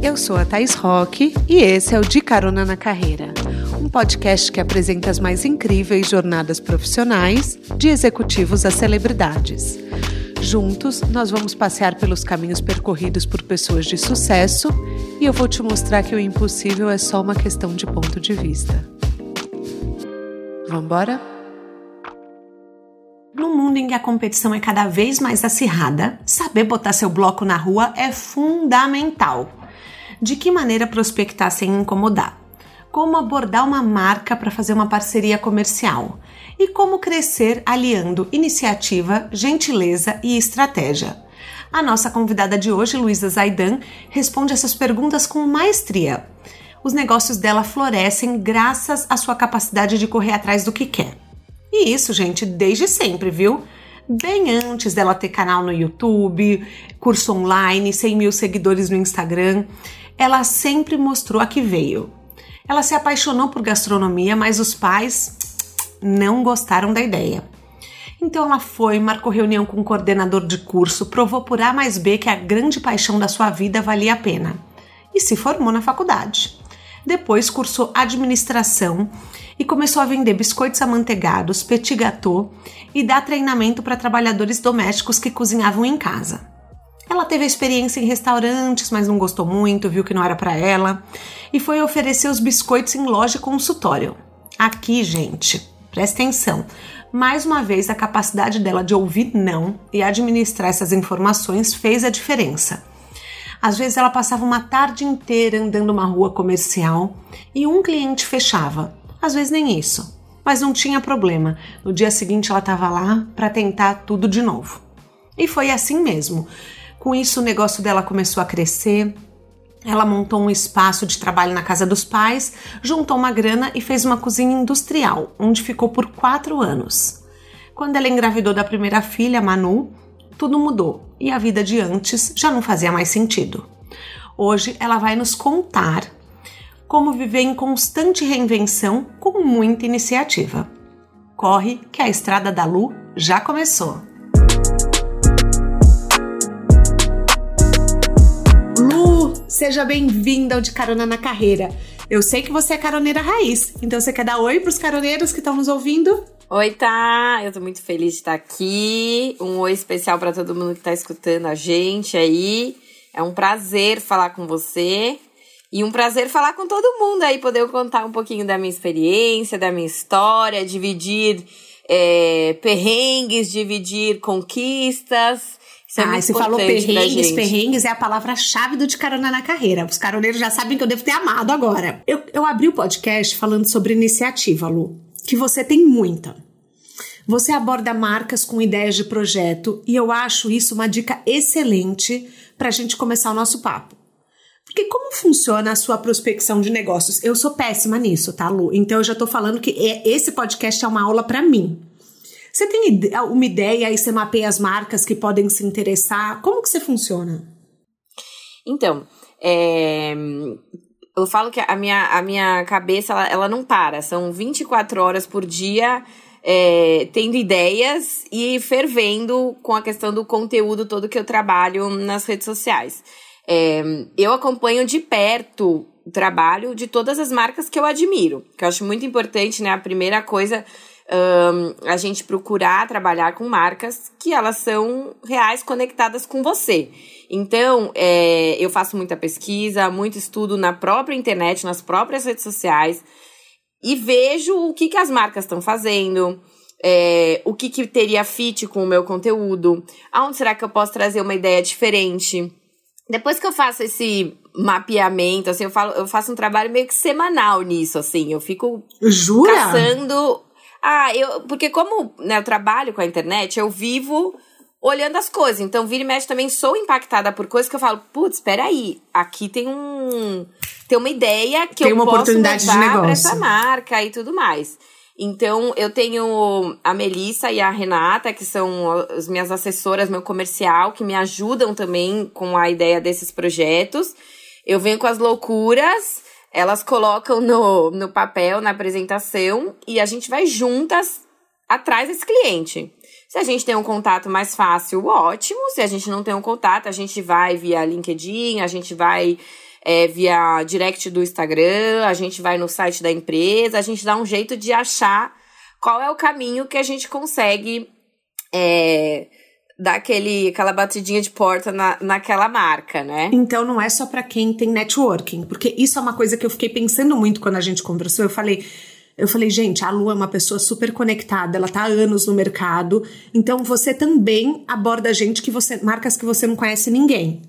Eu sou a Thais Roque e esse é o De Carona na Carreira, um podcast que apresenta as mais incríveis jornadas profissionais, de executivos a celebridades. Juntos, nós vamos passear pelos caminhos percorridos por pessoas de sucesso e eu vou te mostrar que o impossível é só uma questão de ponto de vista. Vamos embora? Num mundo em que a competição é cada vez mais acirrada, saber botar seu bloco na rua é fundamental. De que maneira prospectar sem incomodar? Como abordar uma marca para fazer uma parceria comercial? E como crescer aliando iniciativa, gentileza e estratégia? A nossa convidada de hoje, Luísa Zaidan, responde essas perguntas com maestria. Os negócios dela florescem graças à sua capacidade de correr atrás do que quer. E isso, gente, desde sempre, viu? Bem antes dela ter canal no YouTube, curso online, 100 mil seguidores no Instagram, ela sempre mostrou a que veio. Ela se apaixonou por gastronomia, mas os pais não gostaram da ideia. Então ela foi, marcou reunião com o coordenador de curso, provou por A mais B que a grande paixão da sua vida valia a pena e se formou na faculdade. Depois cursou administração e começou a vender biscoitos amanteigados, petit gâteau e dar treinamento para trabalhadores domésticos que cozinhavam em casa. Ela teve experiência em restaurantes, mas não gostou muito, viu que não era para ela e foi oferecer os biscoitos em loja e consultório. Aqui, gente, presta atenção. Mais uma vez, a capacidade dela de ouvir não e administrar essas informações fez a diferença. Às vezes ela passava uma tarde inteira andando uma rua comercial e um cliente fechava. Às vezes nem isso. Mas não tinha problema. No dia seguinte ela estava lá para tentar tudo de novo. E foi assim mesmo. Com isso o negócio dela começou a crescer, ela montou um espaço de trabalho na casa dos pais, juntou uma grana e fez uma cozinha industrial, onde ficou por quatro anos. Quando ela engravidou da primeira filha, Manu, tudo mudou e a vida de antes já não fazia mais sentido. Hoje ela vai nos contar como viver em constante reinvenção com muita iniciativa. Corre que a estrada da Lu já começou! Seja bem-vinda ao De Carona na Carreira. Eu sei que você é caroneira raiz, então você quer dar oi para os caroneiros que estão nos ouvindo? Oi, tá? Eu tô muito feliz de estar aqui. Um oi especial para todo mundo que tá escutando a gente aí. É um prazer falar com você. E um prazer falar com todo mundo aí, poder contar um pouquinho da minha experiência, da minha história, dividir é, perrengues, dividir conquistas. Isso é ah, você falou perrengues, perrengues é a palavra-chave do De Carona na Carreira. Os caroneiros já sabem que eu devo ter amado agora. Eu, eu abri o podcast falando sobre iniciativa, Lu, que você tem muita. Você aborda marcas com ideias de projeto e eu acho isso uma dica excelente para a gente começar o nosso papo. Porque como funciona a sua prospecção de negócios? Eu sou péssima nisso, tá, Lu? Então eu já tô falando que é, esse podcast é uma aula para mim. Você tem uma ideia e você mapeia as marcas que podem se interessar? Como que você funciona? Então, é, eu falo que a minha, a minha cabeça, ela, ela não para. São 24 horas por dia é, tendo ideias e fervendo com a questão do conteúdo todo que eu trabalho nas redes sociais. É, eu acompanho de perto o trabalho de todas as marcas que eu admiro, que eu acho muito importante, né? A primeira coisa um, a gente procurar trabalhar com marcas que elas são reais conectadas com você. Então, é, eu faço muita pesquisa, muito estudo na própria internet, nas próprias redes sociais e vejo o que, que as marcas estão fazendo, é, o que, que teria fit com o meu conteúdo, aonde será que eu posso trazer uma ideia diferente. Depois que eu faço esse mapeamento, assim, eu, falo, eu faço um trabalho meio que semanal nisso, assim. Eu fico Jura? caçando ah, eu. Porque como né, eu trabalho com a internet, eu vivo olhando as coisas. Então, vira e mexe também sou impactada por coisas que eu falo, putz, peraí, aqui tem um. Tem uma ideia que tem eu uma posso oportunidade de negócio. pra essa marca e tudo mais. Então, eu tenho a Melissa e a Renata, que são as minhas assessoras, meu comercial, que me ajudam também com a ideia desses projetos. Eu venho com as loucuras elas colocam no, no papel, na apresentação, e a gente vai juntas atrás desse cliente. Se a gente tem um contato mais fácil, ótimo. Se a gente não tem um contato, a gente vai via LinkedIn, a gente vai é, via direct do Instagram, a gente vai no site da empresa, a gente dá um jeito de achar qual é o caminho que a gente consegue é, dar aquele, aquela batidinha de porta na, naquela marca, né? Então não é só para quem tem networking, porque isso é uma coisa que eu fiquei pensando muito quando a gente conversou. Eu falei. Eu falei, gente, a Lu é uma pessoa super conectada, ela tá há anos no mercado, então você também aborda gente que você, marcas que você não conhece ninguém.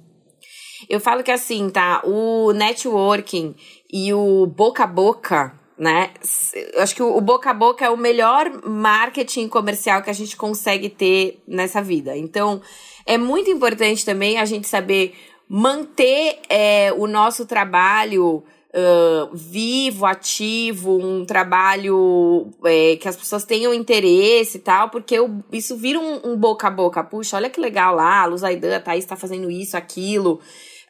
Eu falo que assim, tá? O networking e o boca a boca, né? Eu acho que o boca a boca é o melhor marketing comercial que a gente consegue ter nessa vida. Então, é muito importante também a gente saber manter é, o nosso trabalho uh, vivo, ativo, um trabalho é, que as pessoas tenham interesse e tal, porque eu, isso vira um, um, boca a boca. Puxa, olha que legal lá, a Luz Aidan, a Thaís tá fazendo isso, aquilo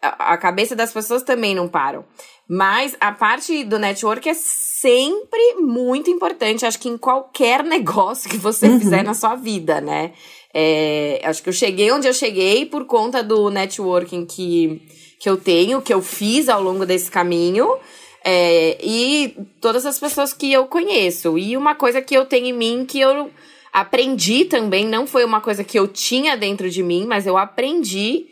a cabeça das pessoas também não param. Mas a parte do network é sempre muito importante, acho que em qualquer negócio que você uhum. fizer na sua vida, né? É, acho que eu cheguei onde eu cheguei por conta do networking que, que eu tenho, que eu fiz ao longo desse caminho. É, e todas as pessoas que eu conheço. E uma coisa que eu tenho em mim que eu aprendi também, não foi uma coisa que eu tinha dentro de mim, mas eu aprendi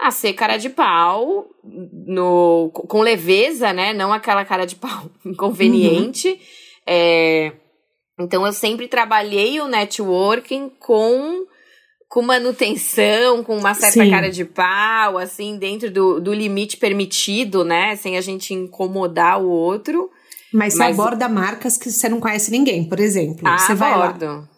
a ser cara de pau, no, com leveza, né? Não aquela cara de pau inconveniente. Uhum. É, então eu sempre trabalhei o networking com, com manutenção, com uma certa Sim. cara de pau, assim, dentro do, do limite permitido, né? Sem a gente incomodar o outro. Mas, Mas você aborda marcas que você não conhece ninguém, por exemplo. Ah, você vai abordo.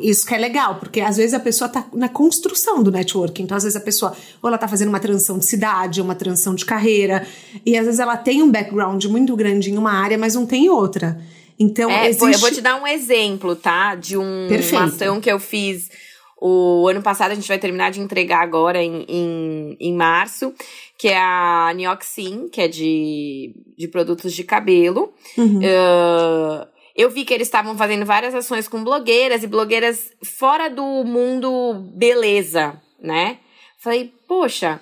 E isso que é legal, porque às vezes a pessoa tá na construção do networking. Então, às vezes a pessoa, ou ela tá fazendo uma transição de cidade, uma transição de carreira, e às vezes ela tem um background muito grande em uma área, mas não tem outra. Então, é, existe... Eu vou te dar um exemplo, tá? De um, uma ação que eu fiz o ano passado, a gente vai terminar de entregar agora em, em, em março, que é a Nioxin, que é de, de produtos de cabelo. Uhum. Uh, eu vi que eles estavam fazendo várias ações com blogueiras e blogueiras fora do mundo beleza, né? Falei, poxa,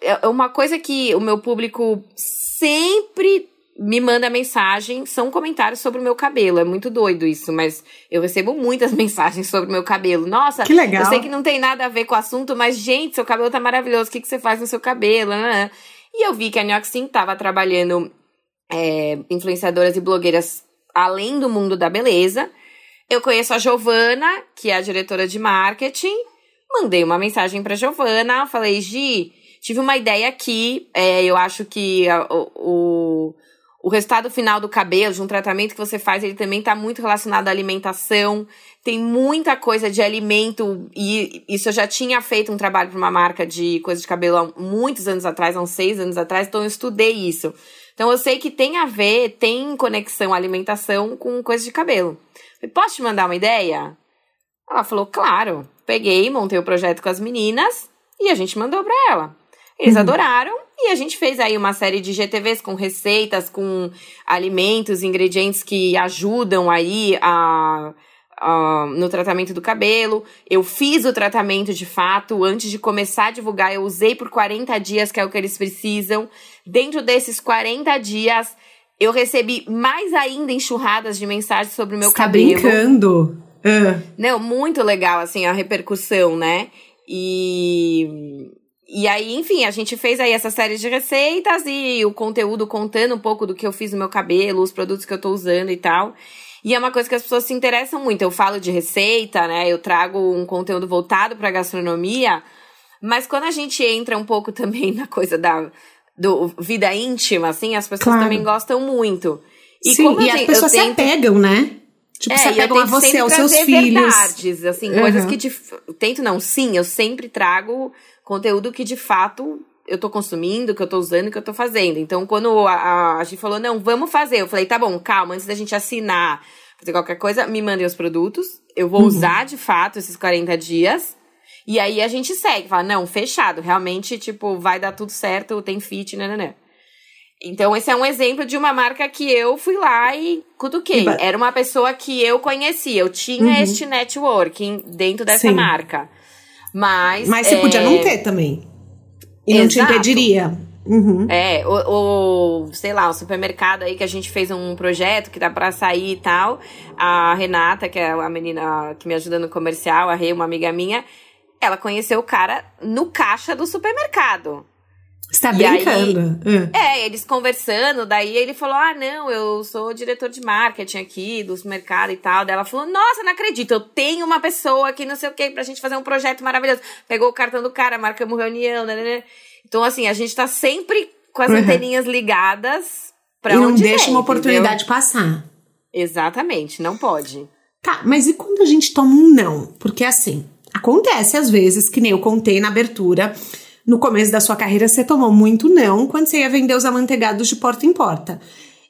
é uma coisa que o meu público sempre me manda mensagem, são comentários sobre o meu cabelo. É muito doido isso, mas eu recebo muitas mensagens sobre o meu cabelo. Nossa, que legal. eu sei que não tem nada a ver com o assunto, mas, gente, seu cabelo tá maravilhoso. O que, que você faz no seu cabelo? E eu vi que a Nioxin tava trabalhando é, influenciadoras e blogueiras além do mundo da beleza. Eu conheço a Giovana, que é a diretora de marketing. Mandei uma mensagem para Giovana, falei: "Gi, tive uma ideia aqui, é, eu acho que a, o, o resultado final do cabelo, de um tratamento que você faz, ele também está muito relacionado à alimentação. Tem muita coisa de alimento, e isso eu já tinha feito um trabalho para uma marca de coisa de cabelo há muitos anos atrás, há uns seis anos atrás, então eu estudei isso. Então eu sei que tem a ver, tem conexão alimentação com coisa de cabelo. Falei, posso te mandar uma ideia? Ela falou, claro. Peguei, montei o projeto com as meninas e a gente mandou para ela. Eles uhum. adoraram e a gente fez aí uma série de GTVs com receitas, com alimentos, ingredientes que ajudam aí a uh, no tratamento do cabelo. Eu fiz o tratamento de fato. Antes de começar a divulgar, eu usei por 40 dias, que é o que eles precisam. Dentro desses 40 dias, eu recebi mais ainda enxurradas de mensagens sobre o meu Você cabelo. Tá brincando? Uh. Não, muito legal, assim, a repercussão, né? E. E aí, enfim, a gente fez aí essa série de receitas e o conteúdo contando um pouco do que eu fiz no meu cabelo, os produtos que eu tô usando e tal. E é uma coisa que as pessoas se interessam muito. Eu falo de receita, né? Eu trago um conteúdo voltado para gastronomia, mas quando a gente entra um pouco também na coisa da do vida íntima, assim, as pessoas claro. também gostam muito. E Sim, e as pessoas tento... se apegam, né? Tipo, é, se apegam a você, aos seus filhos. verdades, assim, uhum. coisas que de... Tento não, sim, eu sempre trago conteúdo que de fato eu tô consumindo, que eu tô usando, que eu tô fazendo. Então, quando a, a, gente falou, não, vamos fazer, eu falei, tá bom, calma, antes da gente assinar, fazer qualquer coisa, me mandem os produtos, eu vou uhum. usar de fato esses 40 dias. E aí a gente segue, fala, não, fechado, realmente, tipo, vai dar tudo certo, tem fit, né, né, né. Então, esse é um exemplo de uma marca que eu fui lá e cutuquei. Era uma pessoa que eu conhecia, eu tinha uhum. este networking dentro dessa Sim. marca. Mas. Mas você é... podia não ter também. E não Exato. te impediria. Uhum. É, o, o, sei lá, o supermercado aí que a gente fez um projeto que dá pra sair e tal. A Renata, que é a menina que me ajuda no comercial, a Rei, uma amiga minha, ela conheceu o cara no caixa do supermercado. Você tá brincando? Aí, é, eles conversando, daí ele falou: Ah, não, eu sou diretor de marketing aqui do supermercado e tal. Daí ela falou: Nossa, não acredito, eu tenho uma pessoa aqui, não sei o que, pra gente fazer um projeto maravilhoso. Pegou o cartão do cara, marcamos reunião, né, né, né. Então, assim, a gente tá sempre com as uhum. anteninhas ligadas pra e onde não deixa vem, uma oportunidade entendeu? passar. Exatamente, não pode. Tá, mas e quando a gente toma um não? Porque assim, acontece às vezes, que nem eu contei na abertura, no começo da sua carreira você tomou muito não quando você ia vender os amanteigados de porta em porta.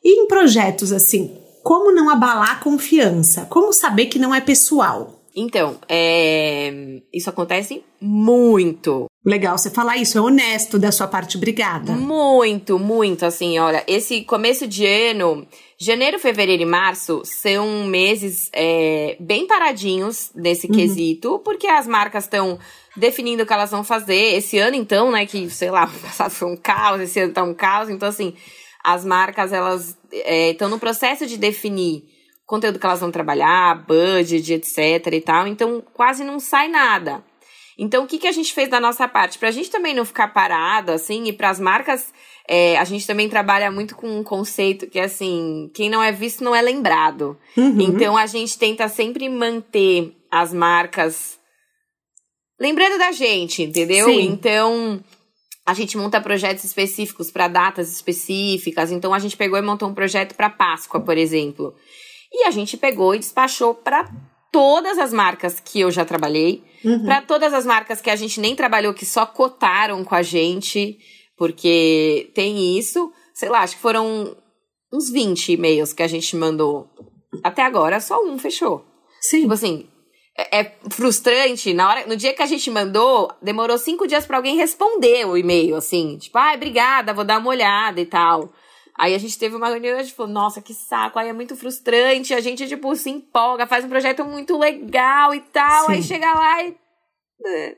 E em projetos assim, como não abalar a confiança? Como saber que não é pessoal? Então, é... isso acontece muito. Legal você falar isso, é honesto da sua parte, obrigada. Muito, muito, assim, olha, esse começo de ano, janeiro, fevereiro e março são meses é, bem paradinhos nesse uhum. quesito, porque as marcas estão definindo o que elas vão fazer. Esse ano, então, né, que, sei lá, passado foi um caos, esse ano tá um caos, então, assim, as marcas, elas estão é, no processo de definir conteúdo que elas vão trabalhar, budget, etc e tal, então quase não sai nada. Então, o que, que a gente fez da nossa parte? Pra gente também não ficar parado, assim, e pras marcas, é, a gente também trabalha muito com um conceito que é assim, quem não é visto não é lembrado. Uhum. Então, a gente tenta sempre manter as marcas lembrando da gente, entendeu? Sim. Então, a gente monta projetos específicos para datas específicas. Então, a gente pegou e montou um projeto para Páscoa, por exemplo. E a gente pegou e despachou para todas as marcas que eu já trabalhei, uhum. para todas as marcas que a gente nem trabalhou, que só cotaram com a gente, porque tem isso. Sei lá, acho que foram uns 20 e-mails que a gente mandou. Até agora, só um fechou. Sim. Tipo assim, é, é frustrante. Na hora, no dia que a gente mandou, demorou cinco dias para alguém responder o e-mail, assim. Tipo, ah, obrigada, vou dar uma olhada e tal. Aí a gente teve uma reunião e a gente falou, nossa, que saco, aí é muito frustrante, a gente, tipo, se empolga, faz um projeto muito legal e tal, Sim. aí chega lá e. É.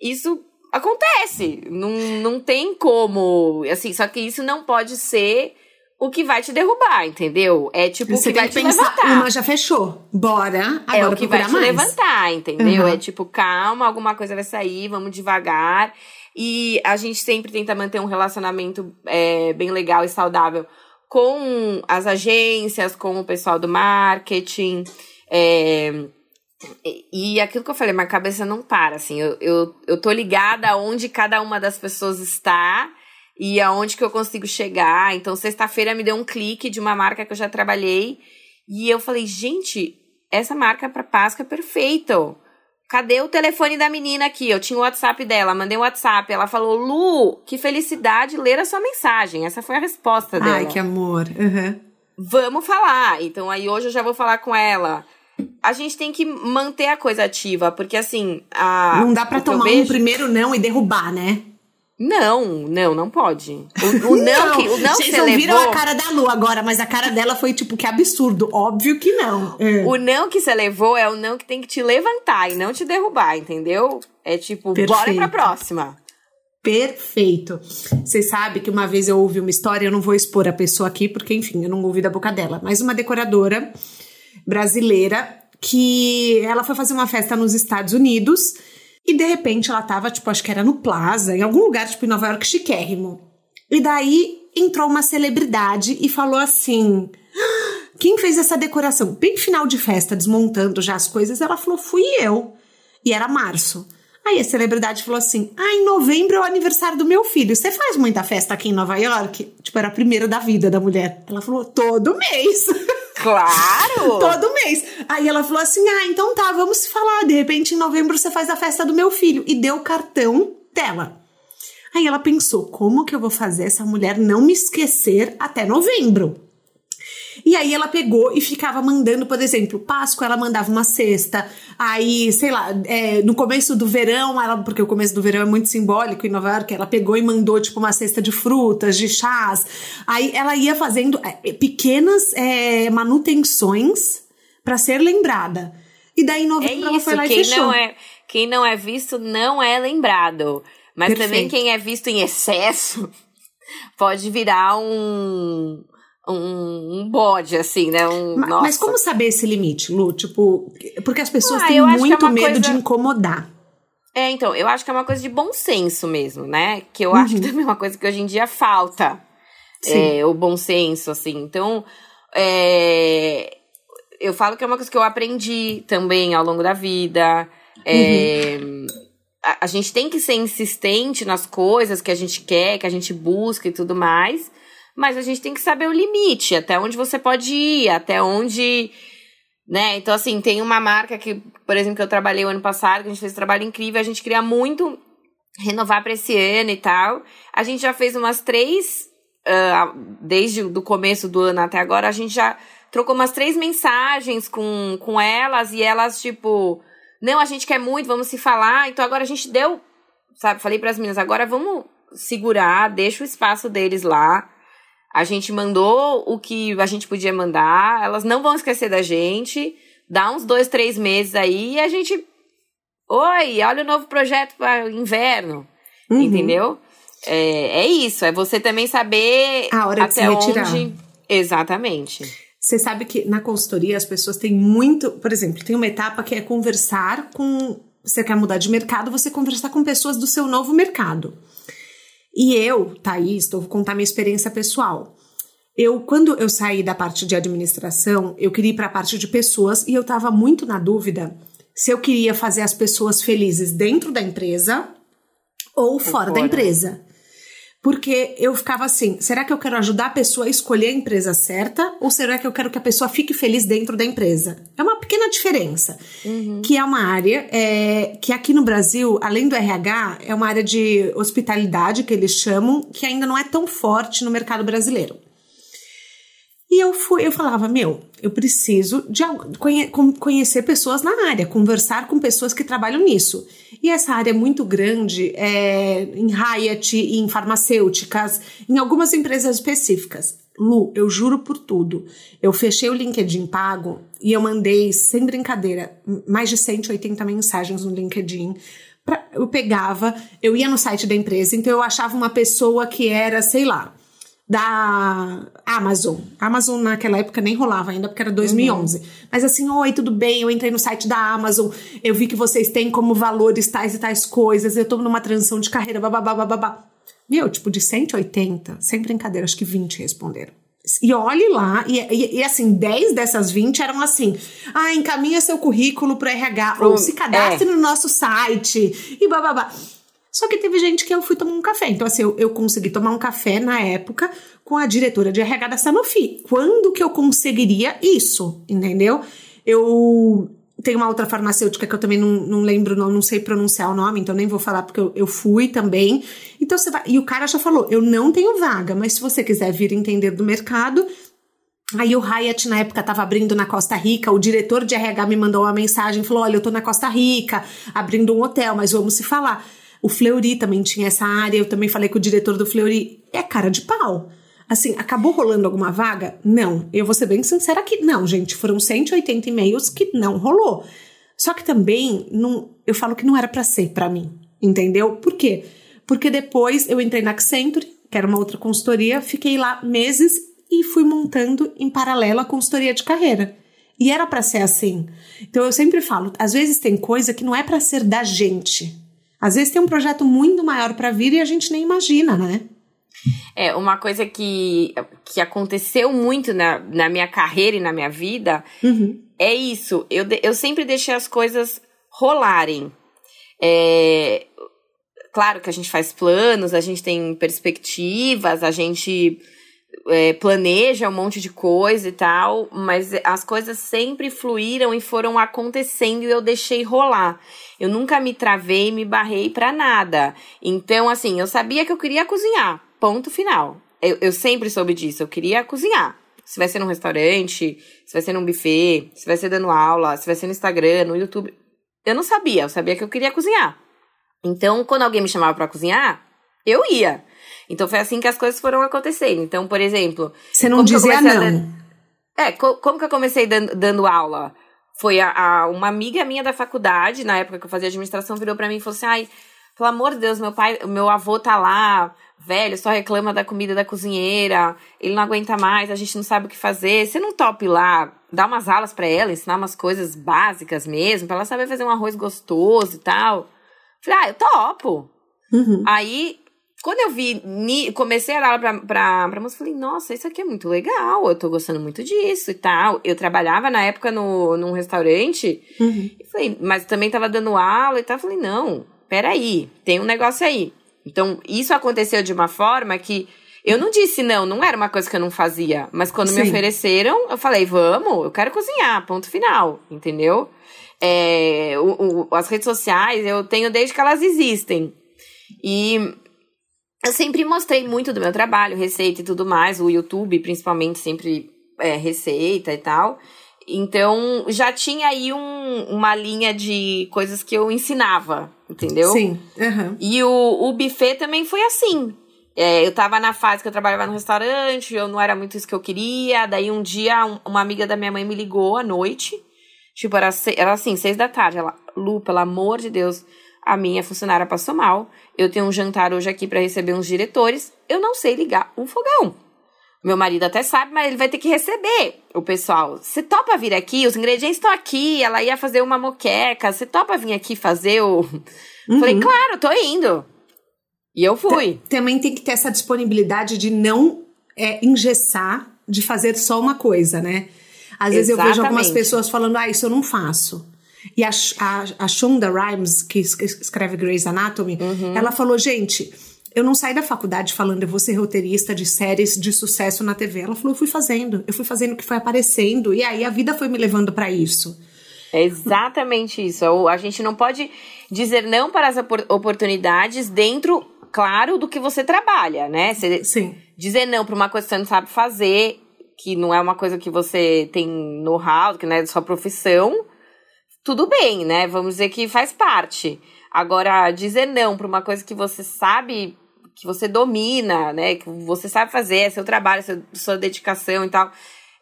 Isso acontece. Não, não tem como. Assim, só que isso não pode ser o que vai te derrubar, entendeu? É tipo Você o que vai que te pensar, levantar. Uma já fechou. Bora. Agora é o que vai te mais. levantar, entendeu? Uhum. É tipo, calma, alguma coisa vai sair, vamos devagar. E a gente sempre tenta manter um relacionamento é, bem legal e saudável com as agências, com o pessoal do marketing. É, e aquilo que eu falei, minha cabeça não para, assim. Eu, eu, eu tô ligada aonde cada uma das pessoas está e aonde que eu consigo chegar. Então, sexta-feira me deu um clique de uma marca que eu já trabalhei. E eu falei, gente, essa marca para Páscoa é perfeito. Cadê o telefone da menina aqui? Eu tinha o WhatsApp dela, mandei o WhatsApp. Ela falou: Lu, que felicidade ler a sua mensagem. Essa foi a resposta dela. Ai, que amor. Uhum. Vamos falar. Então, aí hoje eu já vou falar com ela. A gente tem que manter a coisa ativa, porque assim. A, não dá pra tomar vejo... um primeiro não e derrubar, né? Não, não, não pode. O, o não, não, que, o não Vocês não você viram levou... a cara da Lu agora, mas a cara dela foi tipo, que absurdo. Óbvio que não. É. O não que você levou é o não que tem que te levantar e não te derrubar, entendeu? É tipo, Perfeito. bora pra próxima. Perfeito. Vocês sabem que uma vez eu ouvi uma história, eu não vou expor a pessoa aqui, porque, enfim, eu não ouvi da boca dela, mas uma decoradora brasileira que ela foi fazer uma festa nos Estados Unidos e de repente ela tava, tipo, acho que era no Plaza, em algum lugar, tipo, em Nova York, chiquérrimo. E daí entrou uma celebridade e falou assim: ah, quem fez essa decoração? Bem final de festa, desmontando já as coisas, ela falou: fui eu. E era março. Aí a celebridade falou assim: Ah, em novembro é o aniversário do meu filho. Você faz muita festa aqui em Nova York? Tipo, era a primeira da vida da mulher. Ela falou: todo mês. Claro! todo mês. Aí ela falou assim: Ah, então tá, vamos se falar. De repente, em novembro, você faz a festa do meu filho. E deu o cartão dela. Aí ela pensou: como que eu vou fazer essa mulher não me esquecer até novembro? E aí ela pegou e ficava mandando, por exemplo, Páscoa ela mandava uma cesta. Aí, sei lá, é, no começo do verão, ela, porque o começo do verão é muito simbólico em Nova York, ela pegou e mandou tipo uma cesta de frutas, de chás. Aí ela ia fazendo é, pequenas é, manutenções para ser lembrada. E daí em novembro é ela foi lá quem e fechou. Não é, quem não é visto não é lembrado. Mas Perfeito. também quem é visto em excesso pode virar um, um, um bode, assim, né? Um, mas, mas, como saber esse limite, Lu? Tipo, porque as pessoas ah, têm muito é medo coisa... de incomodar. É, então, eu acho que é uma coisa de bom senso mesmo, né? Que eu uhum. acho que também é uma coisa que hoje em dia falta. É, o bom senso, assim. Então, é, eu falo que é uma coisa que eu aprendi também ao longo da vida. É, uhum. a, a, gente tem que ser insistente nas coisas que a gente quer, que a gente busca e tudo mais. Mas a gente tem que saber o limite, até onde você pode ir, até onde né? Então, assim, tem uma marca que, por exemplo, que eu trabalhei o ano passado, que a gente fez um trabalho incrível, a gente queria muito renovar para esse ano e tal. A gente já fez umas três, uh, desde o começo do ano até agora, a gente já trocou umas três mensagens com, com elas e elas, tipo, não, a gente quer muito, vamos se falar. Então agora a gente deu, sabe, falei para as meninas, agora vamos segurar, deixa o espaço deles lá. A gente mandou o que a gente podia mandar, elas não vão esquecer da gente. Dá uns dois, três meses aí e a gente. Oi, olha o novo projeto para inverno. Uhum. Entendeu? É, é isso, é você também saber a hora até de se retirar. onde. Exatamente. Você sabe que na consultoria as pessoas têm muito. Por exemplo, tem uma etapa que é conversar com. Você quer mudar de mercado, você conversar com pessoas do seu novo mercado. E eu, Thaís, estou contar minha experiência pessoal. Eu, quando eu saí da parte de administração, eu queria ir para a parte de pessoas e eu estava muito na dúvida se eu queria fazer as pessoas felizes dentro da empresa ou fora, fora. da empresa. Porque eu ficava assim: será que eu quero ajudar a pessoa a escolher a empresa certa? Ou será que eu quero que a pessoa fique feliz dentro da empresa? É uma pequena diferença. Uhum. Que é uma área é, que aqui no Brasil, além do RH, é uma área de hospitalidade, que eles chamam, que ainda não é tão forte no mercado brasileiro. E eu fui, eu falava, meu, eu preciso de conhe, conhecer pessoas na área, conversar com pessoas que trabalham nisso. E essa área é muito grande é, em Hyatt, em farmacêuticas, em algumas empresas específicas. Lu, eu juro por tudo. Eu fechei o LinkedIn pago e eu mandei, sem brincadeira, mais de 180 mensagens no LinkedIn. Eu pegava, eu ia no site da empresa, então eu achava uma pessoa que era, sei lá, da Amazon. A Amazon naquela época nem rolava ainda, porque era 2011. Uhum. Mas assim, oi, tudo bem? Eu entrei no site da Amazon, eu vi que vocês têm como valores tais e tais coisas, eu tô numa transição de carreira, babá, babá. Meu, tipo, de 180, sem brincadeira, acho que 20 responderam. E olhe lá, e, e, e, assim, 10 dessas 20 eram assim: ah, encaminha seu currículo para RH, ou se cadastre é. no nosso site, e babá. Só que teve gente que eu fui tomar um café. Então, assim, eu, eu consegui tomar um café na época com a diretora de RH da Sanofi. Quando que eu conseguiria isso? Entendeu? Eu tem uma outra farmacêutica que eu também não, não lembro, não, não sei pronunciar o nome, então nem vou falar porque eu, eu fui também. Então você vai. E o cara já falou: eu não tenho vaga, mas se você quiser vir entender do mercado. Aí o Hyatt na época estava abrindo na Costa Rica, o diretor de RH me mandou uma mensagem, falou: "Olha, eu tô na Costa Rica, abrindo um hotel, mas vamos se falar". O Fleury também tinha essa área, eu também falei com o diretor do Fleury. É cara de pau. Assim, acabou rolando alguma vaga? Não. Eu vou ser bem sincera que não, gente. Foram 180 e-mails que não rolou. Só que também, não, eu falo que não era para ser para mim. Entendeu? Por quê? Porque depois eu entrei na Accenture, que era uma outra consultoria, fiquei lá meses e fui montando em paralelo a consultoria de carreira. E era para ser assim. Então eu sempre falo, às vezes tem coisa que não é para ser da gente. Às vezes tem um projeto muito maior para vir e a gente nem imagina, né? É, uma coisa que, que aconteceu muito na, na minha carreira e na minha vida uhum. é isso. Eu, eu sempre deixei as coisas rolarem. É, claro que a gente faz planos, a gente tem perspectivas, a gente é, planeja um monte de coisa e tal, mas as coisas sempre fluíram e foram acontecendo e eu deixei rolar. Eu nunca me travei, me barrei para nada. Então, assim, eu sabia que eu queria cozinhar. Ponto final. Eu, eu sempre soube disso. Eu queria cozinhar. Se vai ser num restaurante, se vai ser num buffet, se vai ser dando aula, se vai ser no Instagram, no YouTube. Eu não sabia, eu sabia que eu queria cozinhar. Então, quando alguém me chamava para cozinhar, eu ia. Então foi assim que as coisas foram acontecendo. Então, por exemplo. Você não dizia não. É, como que eu comecei dando, dando aula? Foi a, a, uma amiga minha da faculdade, na época que eu fazia administração, virou para mim e falou assim: ai, Pelo amor de Deus, meu pai, meu avô tá lá, velho, só reclama da comida da cozinheira, ele não aguenta mais, a gente não sabe o que fazer. Você não topa ir lá, dar umas aulas para ela, ensinar umas coisas básicas mesmo, para ela saber fazer um arroz gostoso e tal. Falei, ah, eu topo. Uhum. Aí, quando eu vi, comecei a dar aula pra, pra, pra moça, falei, nossa, isso aqui é muito legal, eu tô gostando muito disso e tal. Eu trabalhava na época no, num restaurante, uhum. e falei, mas também tava dando aula e tal. Falei, não, peraí, tem um negócio aí. Então, isso aconteceu de uma forma que eu não disse não, não era uma coisa que eu não fazia. Mas quando Sim. me ofereceram, eu falei, vamos, eu quero cozinhar, ponto final, entendeu? É, o, o, as redes sociais eu tenho desde que elas existem. E eu sempre mostrei muito do meu trabalho, receita e tudo mais. O YouTube, principalmente, sempre é, receita e tal. Então, já tinha aí um, uma linha de coisas que eu ensinava, entendeu? Sim. Uhum. E o, o buffet também foi assim. É, eu tava na fase que eu trabalhava no restaurante, eu não era muito isso que eu queria. Daí um dia, um, uma amiga da minha mãe me ligou à noite. Tipo, era, era assim, seis da tarde. Ela, Lu, pelo amor de Deus, a minha funcionária passou mal. Eu tenho um jantar hoje aqui para receber uns diretores. Eu não sei ligar um fogão. Meu marido até sabe, mas ele vai ter que receber o pessoal. Você topa vir aqui? Os ingredientes estão aqui. Ela ia fazer uma moqueca. Você topa vir aqui fazer o. Uhum. Falei, claro, tô indo. E eu fui. Também tem que ter essa disponibilidade de não é, engessar, de fazer só uma coisa, né? Às vezes eu vejo algumas pessoas falando, ah, isso eu não faço. E a, a, a Shonda Rhimes, que escreve Grey's Anatomy, uhum. ela falou, gente eu não saí da faculdade falando, eu vou ser roteirista de séries de sucesso na TV. Ela falou, eu fui fazendo, eu fui fazendo o que foi aparecendo, e aí a vida foi me levando para isso. É exatamente isso. A gente não pode dizer não para as oportunidades dentro, claro, do que você trabalha, né? Você Sim. Dizer não para uma coisa que você não sabe fazer, que não é uma coisa que você tem know-how, que não é da sua profissão, tudo bem, né? Vamos dizer que faz parte. Agora, dizer não para uma coisa que você sabe que você domina, né? Que você sabe fazer, é seu trabalho, é sua dedicação e tal.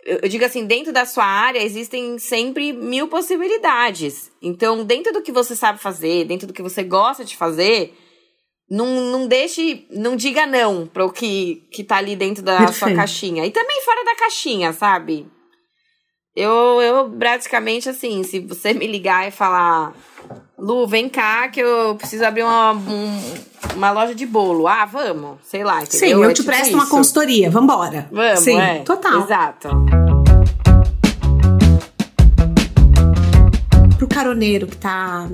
Eu, digo assim, dentro da sua área existem sempre mil possibilidades. Então, dentro do que você sabe fazer, dentro do que você gosta de fazer, não, não deixe, não diga não para o que, que tá ali dentro da Perfeito. sua caixinha. E também fora da caixinha, sabe? Eu, eu praticamente assim, se você me ligar e falar, Lu, vem cá que eu preciso abrir uma, um, uma loja de bolo. Ah, vamos, sei lá, entendeu? Sim, eu é te tipo presto isso. uma consultoria, vambora. Vamos, Sim, é, total. Exato. Pro caroneiro que tá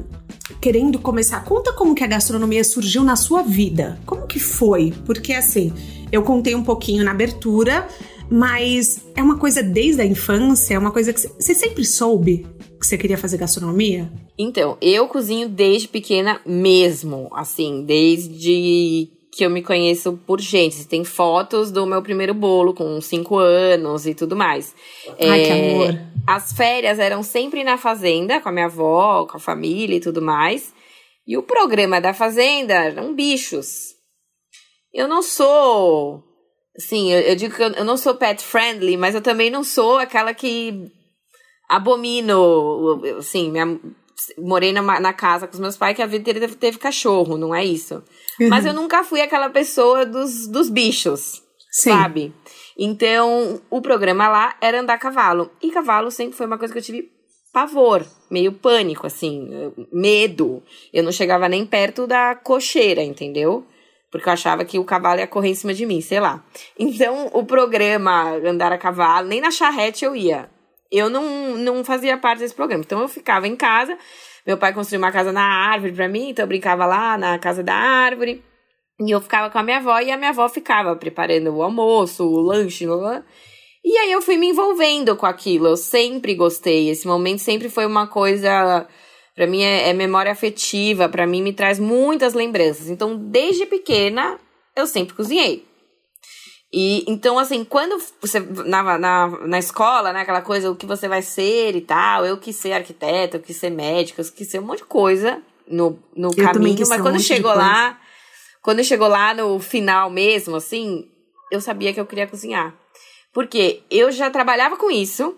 querendo começar, conta como que a gastronomia surgiu na sua vida. Como que foi? Porque assim, eu contei um pouquinho na abertura, mas é uma coisa desde a infância, é uma coisa que você sempre soube que você queria fazer gastronomia? Então, eu cozinho desde pequena mesmo, assim, desde que eu me conheço por gente. Tem fotos do meu primeiro bolo com 5 anos e tudo mais. Ai, é, que amor. As férias eram sempre na fazenda, com a minha avó, com a família e tudo mais. E o programa da fazenda eram bichos. Eu não sou Sim, eu, eu digo que eu, eu, não sou pet friendly, mas eu também não sou aquela que abomino. Assim, minha, morei na, na casa com os meus pais que a vida inteira teve, cachorro, não é isso. Uhum. Mas eu nunca fui aquela pessoa dos, dos bichos, Sim. sabe? Então, o programa lá era andar a cavalo. E cavalo sempre foi uma coisa que eu tive pavor, meio pânico, assim, medo. Eu não chegava nem perto da cocheira, entendeu? Porque eu achava que o cavalo ia correr em cima de mim, sei lá. Então, o programa Andar a Cavalo, nem na charrete eu ia. Eu não, não fazia parte desse programa. Então, eu ficava em casa. Meu pai construiu uma casa na árvore para mim, então eu brincava lá na casa da árvore. E eu ficava com a minha avó e a minha avó ficava preparando o almoço, o lanche, blá, blá. E aí eu fui me envolvendo com aquilo. Eu sempre gostei. Esse momento sempre foi uma coisa para mim é, é, memória afetiva, para mim me traz muitas lembranças. Então, desde pequena, eu sempre cozinhei. E então, assim, quando você na, na, na escola, né, aquela coisa, o que você vai ser e tal, eu quis ser arquiteta, eu quis ser médica, eu quis ser um monte de coisa no, no eu caminho, mas quando um chegou lá, quando chegou lá no final mesmo, assim, eu sabia que eu queria cozinhar. Porque eu já trabalhava com isso,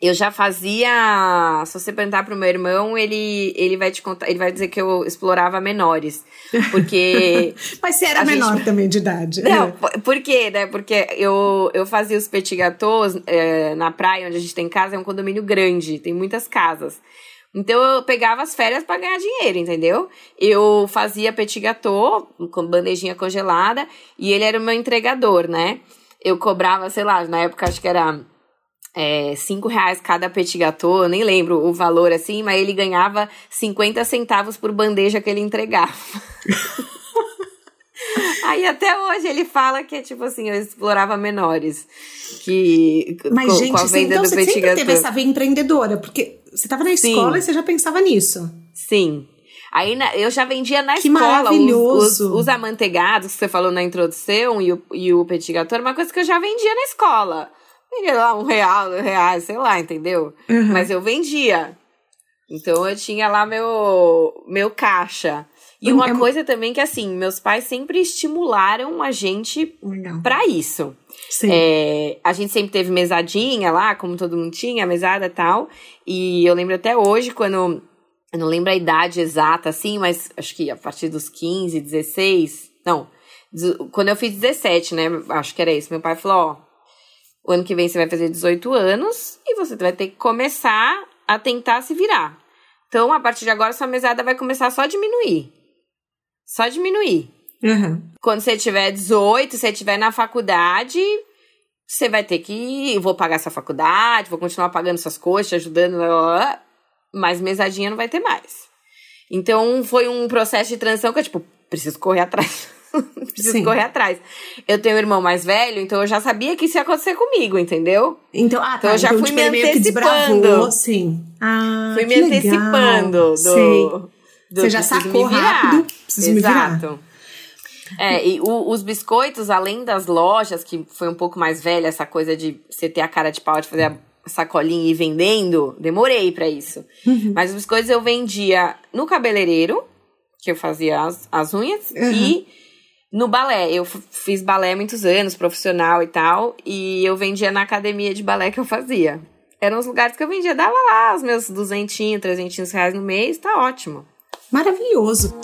eu já fazia. Se você perguntar pro meu irmão, ele, ele vai te contar, ele vai dizer que eu explorava menores. Porque. Mas você era menor gente... também de idade. Não, é. por quê, né? Porque eu, eu fazia os petit gâteaux é, na praia onde a gente tem casa, é um condomínio grande, tem muitas casas. Então eu pegava as férias para ganhar dinheiro, entendeu? Eu fazia petit gâteau com bandejinha congelada e ele era o meu entregador, né? Eu cobrava, sei lá, na época acho que era é, cinco reais cada petit gâteau, eu nem lembro o valor assim, mas ele ganhava 50 centavos por bandeja que ele entregava. Aí até hoje ele fala que é tipo assim, eu explorava menores. Que, Mas, com, gente, com a venda então do você sempre teve essa veia empreendedora, porque você estava na escola Sim. e você já pensava nisso. Sim. Aí na, eu já vendia na que escola os, os, os, amanteigados que você falou na introdução e o, e o petit gâteau, uma coisa que eu já vendia na escola vendia lá um real, dois reais, sei lá, entendeu? Uhum. Mas eu vendia. Então eu tinha lá meu, meu caixa. E uma coisa também que, assim, meus pais sempre estimularam a gente para isso. Sim. É, a gente sempre teve mesadinha lá, como todo mundo tinha, mesada e tal. E eu lembro até hoje, quando. Eu não lembro a idade exata, assim, mas acho que a partir dos 15, 16. Não. Quando eu fiz 17, né? Acho que era isso. Meu pai falou: ó, o ano que vem você vai fazer 18 anos e você vai ter que começar a tentar se virar. Então, a partir de agora, sua mesada vai começar só a diminuir. Só a diminuir. Uhum. Quando você tiver 18, você estiver na faculdade, você vai ter que. Vou pagar sua faculdade, vou continuar pagando suas coisas, te ajudando, mas mesadinha não vai ter mais. Então, foi um processo de transição que eu, tipo, preciso correr atrás. Preciso Sim. correr atrás. Eu tenho um irmão mais velho, então eu já sabia que isso ia acontecer comigo, entendeu? Então, ah, tá. então eu já então, fui tipo, me antecipando. Sim. Ah, fui me legal. antecipando do, Sei. do Você já sacou rápido. Preciso Exato. me virar. É, e o, os biscoitos, além das lojas, que foi um pouco mais velha, essa coisa de você ter a cara de pau de fazer a sacolinha e ir vendendo, demorei para isso. Uhum. Mas os biscoitos eu vendia no cabeleireiro, que eu fazia as, as unhas, uhum. e no balé. Eu fiz balé muitos anos, profissional e tal, e eu vendia na academia de balé que eu fazia. Eram os lugares que eu vendia, dava lá os meus duzentinhos, trezentinhos reais no mês, tá ótimo. Maravilhoso.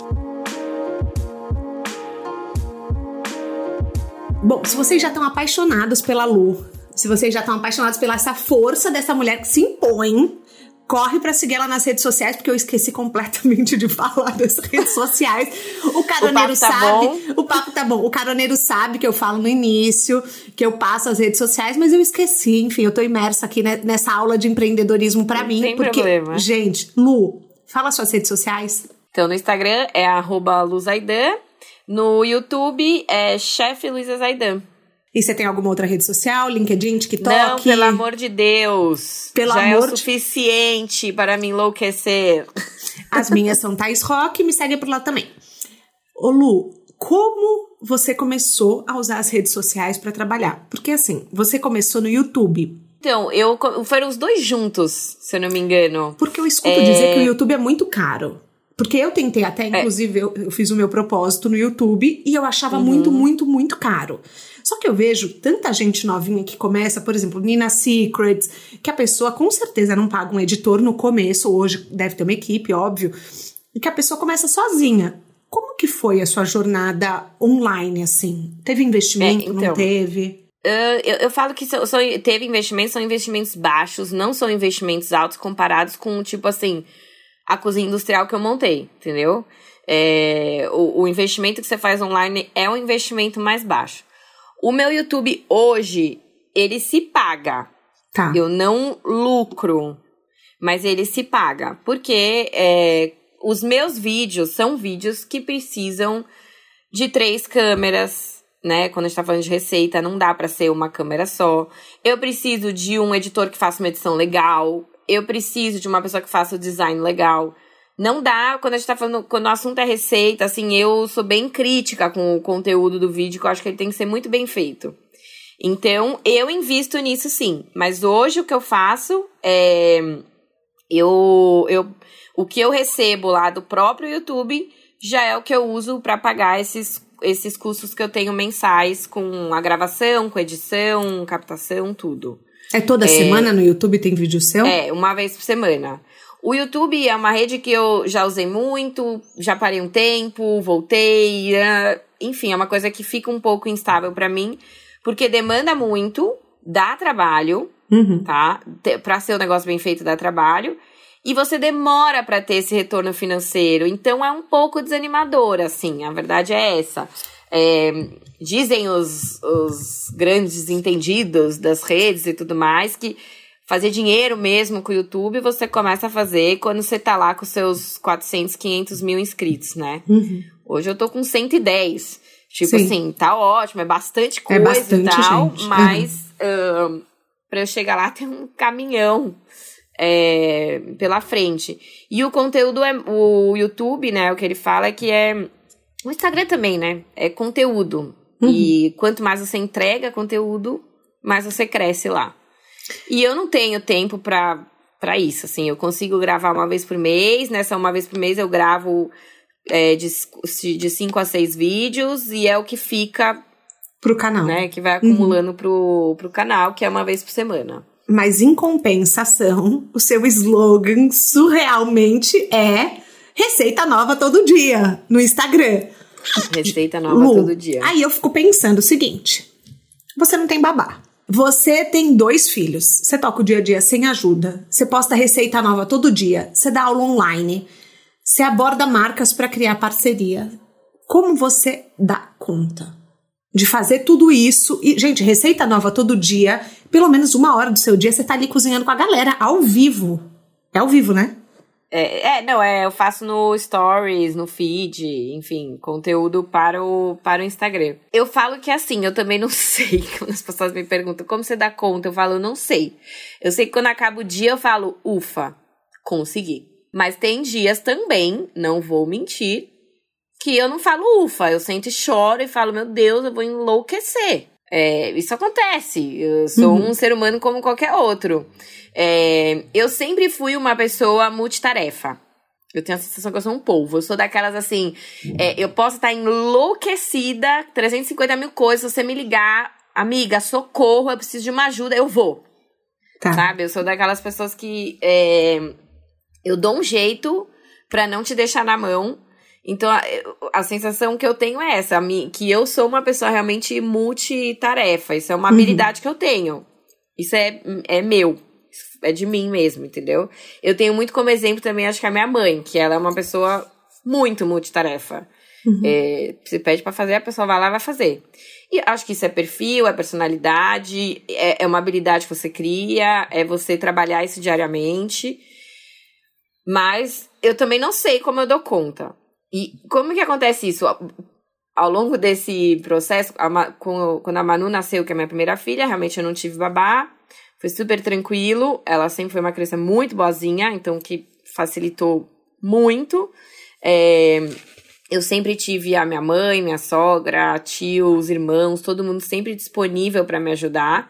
Bom, se vocês já estão apaixonados pela Lu, se vocês já estão apaixonados pela essa força dessa mulher que se impõe, corre para seguir ela nas redes sociais, porque eu esqueci completamente de falar das redes sociais. O caroneiro o tá sabe. Bom. O papo tá bom. O caroneiro sabe que eu falo no início, que eu passo as redes sociais, mas eu esqueci. Enfim, eu tô imersa aqui nessa aula de empreendedorismo para mim. Tem porque, problema. Gente, Lu, fala suas redes sociais. Então, no Instagram é arroba Luzaidan. No YouTube é chefe Luiza Zaidan. E você tem alguma outra rede social? LinkedIn, TikTok? Não, pelo amor de Deus. Pelo Já amor é o suficiente de... para me enlouquecer. As minhas são Thais Rock, me segue por lá também. Ô Lu, como você começou a usar as redes sociais para trabalhar? Porque assim, você começou no YouTube. Então, eu foram os dois juntos, se eu não me engano. Porque eu escuto é... dizer que o YouTube é muito caro. Porque eu tentei até, é. inclusive, é. eu, eu, fiz o meu propósito no YouTube e eu achava uhum. muito, muito, muito caro. Só que eu vejo tanta gente novinha que começa, por exemplo, Nina Secrets, que a pessoa com certeza não paga um editor no começo, hoje deve ter uma equipe, óbvio, e que a pessoa começa sozinha. Como que foi a sua jornada online, assim? Teve investimento, é, então, não teve? Uh, eu, eu, falo que são, são, teve investimentos, são investimentos baixos, não são investimentos altos comparados com, tipo assim, a cozinha industrial que eu montei, entendeu? É, o, o investimento que você faz online é um investimento mais baixo. O meu YouTube hoje, ele se paga. Tá. Eu não lucro, mas ele se paga. Porque é, os meus vídeos são vídeos que precisam de três câmeras, né? Quando a gente tá falando de receita, não dá para ser uma câmera só. Eu preciso de um editor que faça uma edição legal. Eu preciso de uma pessoa que faça o design legal. Não dá, quando a gente tá falando, quando o assunto é receita, assim, eu sou bem crítica com o conteúdo do vídeo, que eu acho que ele tem que ser muito bem feito. Então, eu invisto nisso sim. Mas hoje o que eu faço é. Eu, eu, o que eu recebo lá do próprio YouTube já é o que eu uso para pagar esses, esses custos que eu tenho mensais com a gravação, com edição, captação, tudo. É toda é, semana no YouTube tem vídeo seu? É, uma vez por semana. O YouTube é uma rede que eu já usei muito, já parei um tempo, voltei, uh, enfim, é uma coisa que fica um pouco instável para mim, porque demanda muito, dá trabalho, uhum. tá? Para ser um negócio bem feito dá trabalho. E você demora para ter esse retorno financeiro. Então é um pouco desanimador, assim. A verdade é essa. É, dizem os, os grandes entendidos das redes e tudo mais que fazer dinheiro mesmo com o YouTube você começa a fazer quando você tá lá com seus 400, 500 mil inscritos, né? Uhum. Hoje eu tô com 110. Tipo Sim. assim, tá ótimo, é bastante é coisa é bastante e tal, gente. mas uhum. uh, pra eu chegar lá tem um caminhão é, pela frente. E o conteúdo é. O YouTube, né? O que ele fala é que é. O Instagram também, né? É conteúdo. Uhum. E quanto mais você entrega conteúdo, mais você cresce lá. E eu não tenho tempo pra, pra isso, assim. Eu consigo gravar uma vez por mês. Nessa uma vez por mês eu gravo é, de, de cinco a seis vídeos. E é o que fica... Pro canal. Né? Que vai acumulando uhum. pro, pro canal, que é uma vez por semana. Mas em compensação, o seu slogan surrealmente é receita nova todo dia no Instagram. Receita nova Lu, todo dia. Aí eu fico pensando o seguinte: você não tem babá. Você tem dois filhos. Você toca o dia a dia sem ajuda. Você posta receita nova todo dia. Você dá aula online. Você aborda marcas para criar parceria. Como você dá conta? de fazer tudo isso. E, gente, receita nova todo dia, pelo menos uma hora do seu dia, você tá ali cozinhando com a galera, ao vivo. É ao vivo, né? É, é, não, é, eu faço no Stories, no feed, enfim, conteúdo para o, para o Instagram. Eu falo que assim, eu também não sei. Quando as pessoas me perguntam como você dá conta, eu falo, eu não sei. Eu sei que quando acaba o dia, eu falo, ufa, consegui. Mas tem dias também, não vou mentir, que eu não falo ufa, eu sento e choro e falo, meu Deus, eu vou enlouquecer. É, isso acontece. Eu sou uhum. um ser humano como qualquer outro. É, eu sempre fui uma pessoa multitarefa. Eu tenho a sensação que eu sou um polvo. Eu sou daquelas assim. É, eu posso estar enlouquecida, 350 mil coisas. Se você me ligar, amiga, socorro, eu preciso de uma ajuda, eu vou. Tá. Sabe? Eu sou daquelas pessoas que. É, eu dou um jeito para não te deixar na mão. Então, a, a, sensação que eu tenho é essa, que eu sou uma pessoa realmente multitarefa. Isso é uma uhum. habilidade que eu tenho. Isso é, é meu. É de mim mesmo, entendeu? Eu tenho muito como exemplo também, acho que a minha mãe, que ela é uma pessoa muito multitarefa. Uhum. É, você pede para fazer, a pessoa vai lá e vai fazer. E acho que isso é perfil, é personalidade, é, é uma habilidade que você cria, é você trabalhar isso diariamente. Mas eu também não sei como eu dou conta. E como que acontece isso? Ao longo desse processo, a, quando a Manu nasceu, que é minha primeira filha, realmente eu não tive babá. Foi super tranquilo. Ela sempre foi uma criança muito boazinha, então que facilitou muito. É, eu sempre tive a minha mãe, minha sogra, tios, irmãos, todo mundo sempre disponível para me ajudar.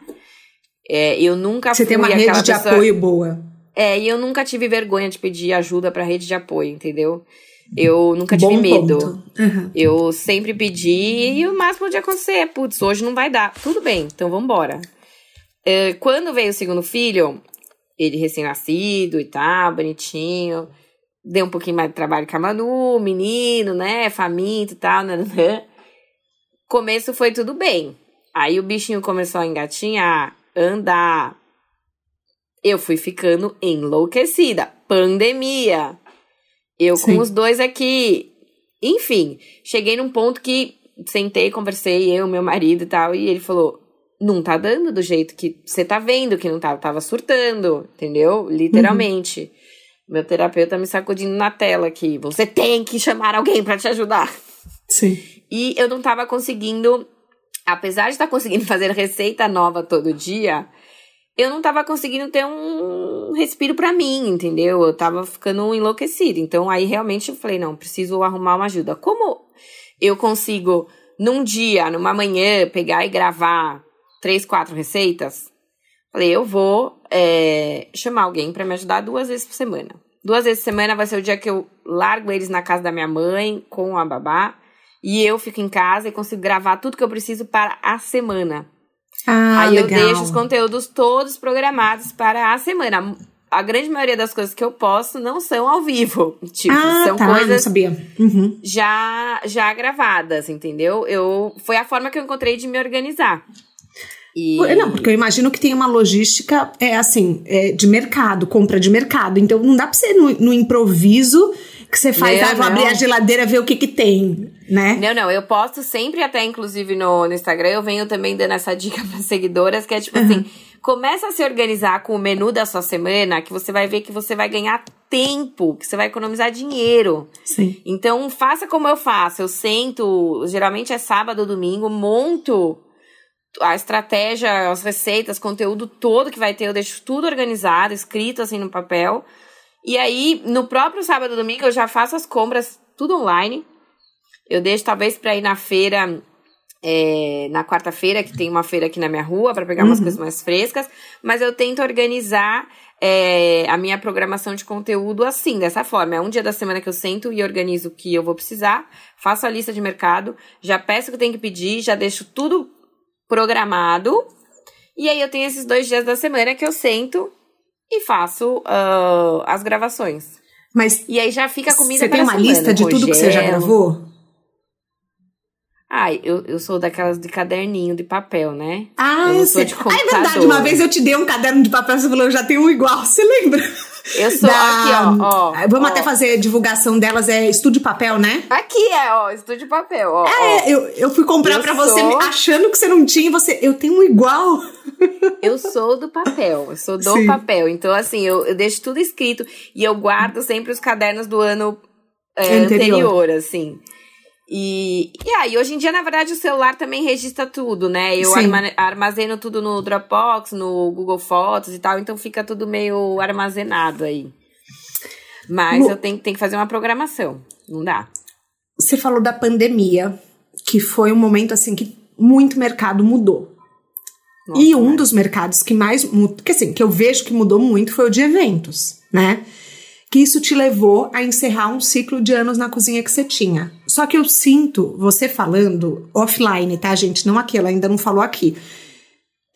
É, eu nunca Você tem uma rede de pessoa... apoio boa. É, e eu nunca tive vergonha de pedir ajuda para rede de apoio, entendeu? Eu nunca tive Bom medo. Uhum. Eu sempre pedi e o máximo de acontecer é, putz, hoje não vai dar. Tudo bem, então vamos embora. É, quando veio o segundo filho, ele recém-nascido e tal, bonitinho. Deu um pouquinho mais de trabalho com a Manu, menino, né? Faminto e tal, né, né, né? Começo foi tudo bem. Aí o bichinho começou a engatinhar, andar. Eu fui ficando enlouquecida. Pandemia. Eu Sim. com os dois aqui. Enfim, cheguei num ponto que sentei, conversei, eu, meu marido e tal, e ele falou: não tá dando do jeito que você tá vendo que não tá, tava surtando, entendeu? Literalmente. Uhum. Meu terapeuta me sacudindo na tela aqui. Você tem que chamar alguém para te ajudar. Sim. E eu não tava conseguindo, apesar de estar tá conseguindo fazer receita nova todo dia, eu não tava conseguindo ter um respiro para mim, entendeu? Eu tava ficando enlouquecida. Então aí realmente eu falei, não, preciso arrumar uma ajuda. Como eu consigo num dia, numa manhã, pegar e gravar três, quatro receitas? Falei, eu vou é, chamar alguém para me ajudar duas vezes por semana. Duas vezes por semana vai ser o dia que eu largo eles na casa da minha mãe com a babá e eu fico em casa e consigo gravar tudo que eu preciso para a semana. Ah, Aí legal. eu deixo os conteúdos todos programados para a semana. A grande maioria das coisas que eu posto não são ao vivo. Tipo, ah, são tá, não coisas sabia. Uhum. já já gravadas, entendeu? Eu foi a forma que eu encontrei de me organizar. E Não, porque eu imagino que tem uma logística, é assim, é de mercado, compra de mercado. Então não dá pra ser no, no improviso que você faz, Não, ah, vou não. abrir a geladeira, ver o que que tem, né? Não, não, eu posto sempre, até inclusive no, no Instagram, eu venho também dando essa dica para seguidoras, que é tipo assim, começa a se organizar com o menu da sua semana, que você vai ver que você vai ganhar tempo, que você vai economizar dinheiro. Sim. Então, faça como eu faço. Eu sento, geralmente é sábado ou domingo, monto a estratégia, as receitas, conteúdo todo que vai ter, eu deixo tudo organizado, escrito assim no papel. E aí, no próprio sábado ou domingo, eu já faço as compras tudo online. Eu deixo talvez para ir na feira é, na quarta-feira, que tem uma feira aqui na minha rua, para pegar umas coisas mais frescas, mas eu tento organizar é, a minha programação de conteúdo assim, dessa forma. É um dia da semana que eu sento e organizo o que eu vou precisar, faço a lista de mercado, já peço o que tem que pedir, já deixo tudo programado, e aí eu tenho esses dois dias da semana que eu sento e faço ah, as gravações. Mas E aí já fica a comida você tem uma lista de tudo que você já gravou? Ai, eu, eu sou daquelas de caderninho de papel, né? Ah, eu sou de Ah, é verdade, computador. uma vez eu te dei um caderno de papel, você falou, eu já tenho um igual, você lembra? Eu sou aqui, ó, ó. Vamos ó. até fazer divulgação delas, é Estúdio Papel, né? Aqui é, ó, estúdio papel, ó. ó. É, eu, eu fui comprar Eu pra você sou- achando que você não tinha, e você, eu tenho um igual. Eu sou do papel, eu sou do Sim. papel. Então, assim, eu, eu deixo tudo escrito e eu guardo sempre os cadernos do ano é, Anterior. anterior. assim. E, e aí, hoje em dia, na verdade, o celular também registra tudo, né? Eu Sim. arma- armazeno tudo no Dropbox, no Google Fotos e tal, então fica tudo meio armazenado aí. Mas Lu- eu tenho, tenho que fazer uma programação, não dá. Você falou da pandemia, que foi um momento assim que muito mercado mudou. Nossa, e um né? dos mercados que mais mudou, que assim, que eu vejo que mudou muito foi o de eventos, né? Que isso te levou a encerrar um ciclo de anos na cozinha que você tinha. Só que eu sinto, você falando offline, tá, gente? Não aqui, ela ainda não falou aqui.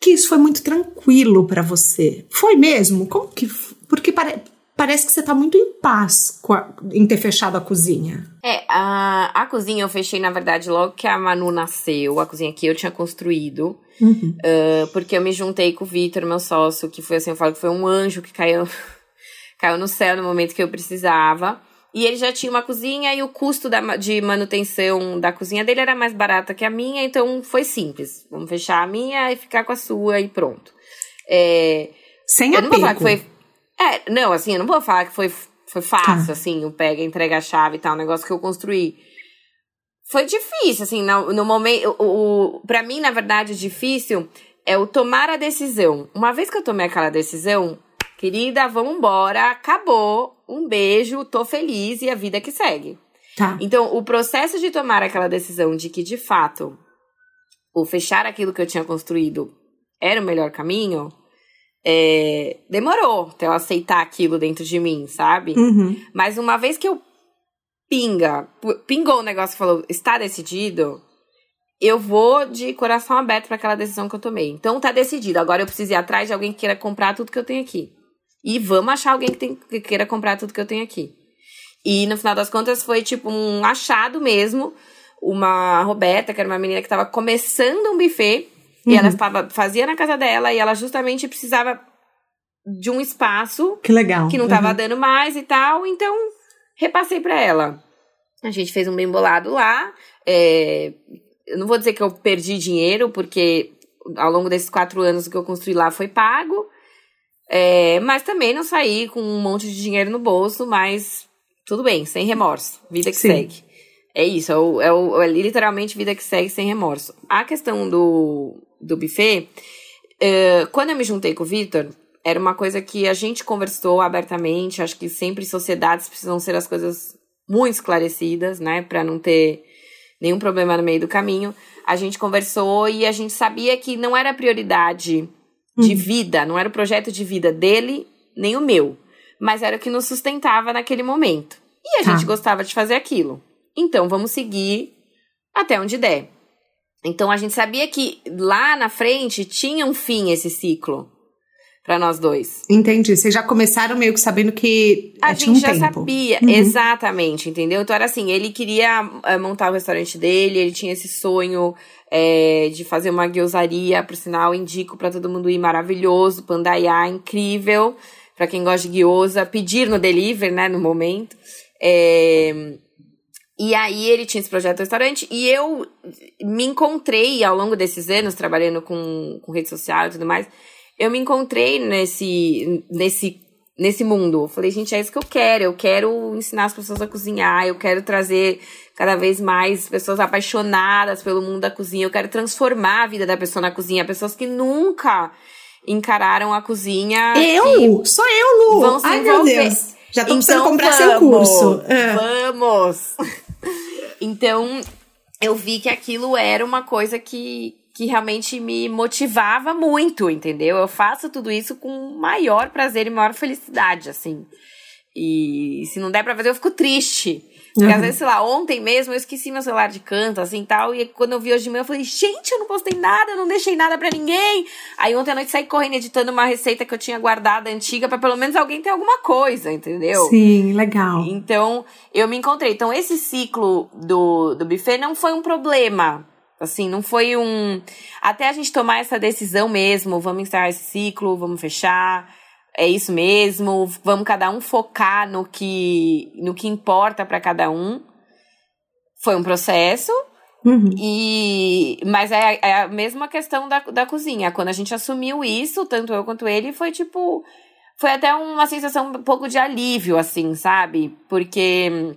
Que isso foi muito tranquilo pra você. Foi mesmo? Como que. Porque pare- parece que você tá muito em paz a- em ter fechado a cozinha. É, a, a cozinha eu fechei, na verdade, logo que a Manu nasceu, a cozinha que eu tinha construído. Uhum. ah, porque eu me juntei com o Vitor, meu sócio, que foi assim, eu falo que foi um anjo que caiu, caiu no céu no momento que eu precisava. E ele já tinha uma cozinha e o custo da, de manutenção da cozinha dele era mais barata que a minha, então foi simples. Vamos fechar a minha e ficar com a sua e pronto. É, Sem eu não vou falar que apego. foi. É, não, assim, eu não vou falar que foi, foi fácil, Tá. assim, o pega, entrega a chave e tal, um negócio que eu construí. Foi difícil, assim, no, no momento. O, o, pra mim, na verdade, o difícil é o tomar a decisão. Uma vez que eu tomei aquela decisão, querida, vamos embora, acabou, um beijo, tô feliz e a vida que segue. Tá. Então, o processo de tomar aquela decisão de que, de fato, o fechar aquilo que eu tinha construído era o melhor caminho, é, demorou até eu aceitar aquilo dentro de mim, sabe? Uhum. Mas uma vez que eu pinga, pingou o negócio e falou, está decidido, eu vou de coração aberto para aquela decisão que eu tomei. Então tá decidido. Agora eu preciso ir atrás de alguém que queira comprar tudo que eu tenho aqui. E vamos achar alguém que, tem, que queira comprar tudo que eu tenho aqui. E no final das contas foi tipo um achado mesmo. Uma Roberta, que era uma menina que estava começando um buffet, e ela estava, fazia na casa dela, e ela justamente precisava de um espaço Que legal. que não tava Uhum. dando mais e tal, então repassei pra ela. A gente fez um bem bolado lá. é, eu não vou dizer que eu perdi dinheiro, porque ao longo desses quatro anos o que eu construí lá foi pago. É, mas também não saí com um monte de dinheiro no bolso, mas tudo bem, sem remorso. Vida que Sim. segue. É isso, é, o- é o- é literalmente vida que segue sem remorso. A questão do, do buffet, é, quando eu me juntei com o Victor, era uma coisa que a gente conversou abertamente. Acho que sempre sociedades precisam ser as coisas muito esclarecidas, né? Pra não ter nenhum problema no meio do caminho. A gente conversou e a gente sabia que não era prioridade de vida, não era o projeto de vida dele, nem o meu. Mas era o que nos sustentava naquele momento. E a Tá. gente gostava de fazer aquilo. Então vamos seguir até onde der. Então a gente sabia que lá na frente tinha um fim esse ciclo para nós dois. Entendi. Vocês já começaram meio que sabendo que a gente um já tempo. sabia, uhum. exatamente, entendeu? Então era assim, ele queria é, montar o restaurante dele, ele tinha esse sonho é, de fazer uma guiosaria, por sinal, indico para todo mundo ir, maravilhoso, Pandaiá, incrível, para quem gosta de guiosa, pedir no delivery, né, no momento. É, e aí ele tinha esse projeto restaurante e eu me encontrei ao longo desses anos trabalhando com, com rede social e tudo mais. Eu me encontrei nesse, nesse, nesse mundo. Eu falei, gente, é isso que eu quero. Eu quero ensinar as pessoas a cozinhar. Eu quero trazer cada vez mais pessoas apaixonadas pelo mundo da cozinha. Eu quero transformar a vida da pessoa na cozinha. Pessoas que nunca encararam a cozinha. Eu? Sou eu, Lu! Vão se Ai, envolver. meu Deus. Já tô então, precisando comprar vamos, seu curso. É. Vamos! então, eu vi que aquilo era uma coisa que, que realmente me motivava muito, entendeu? Eu faço tudo isso com maior prazer e maior felicidade, assim. E se não der pra fazer, eu fico triste. Porque uhum. às vezes, sei lá, ontem mesmo eu esqueci meu celular de canto, assim tal. E quando eu vi hoje de manhã, eu falei, gente, eu não postei nada, eu não deixei nada para ninguém. Aí ontem à noite saí correndo editando uma receita que eu tinha guardada antiga para pelo menos alguém ter alguma coisa, entendeu? Sim, legal. Então, eu me encontrei. Então, esse ciclo do, do buffet não foi um problema. Assim, não foi um. Até a gente tomar essa decisão mesmo, vamos encerrar esse ciclo, vamos fechar é isso mesmo, vamos cada um focar no que, no que importa para cada um. Foi um processo, Uhum. E, mas é, é, a mesma questão da, da cozinha. Quando a gente assumiu isso, tanto eu quanto ele, foi tipo. Foi até uma sensação um pouco de alívio, assim, sabe? Porque.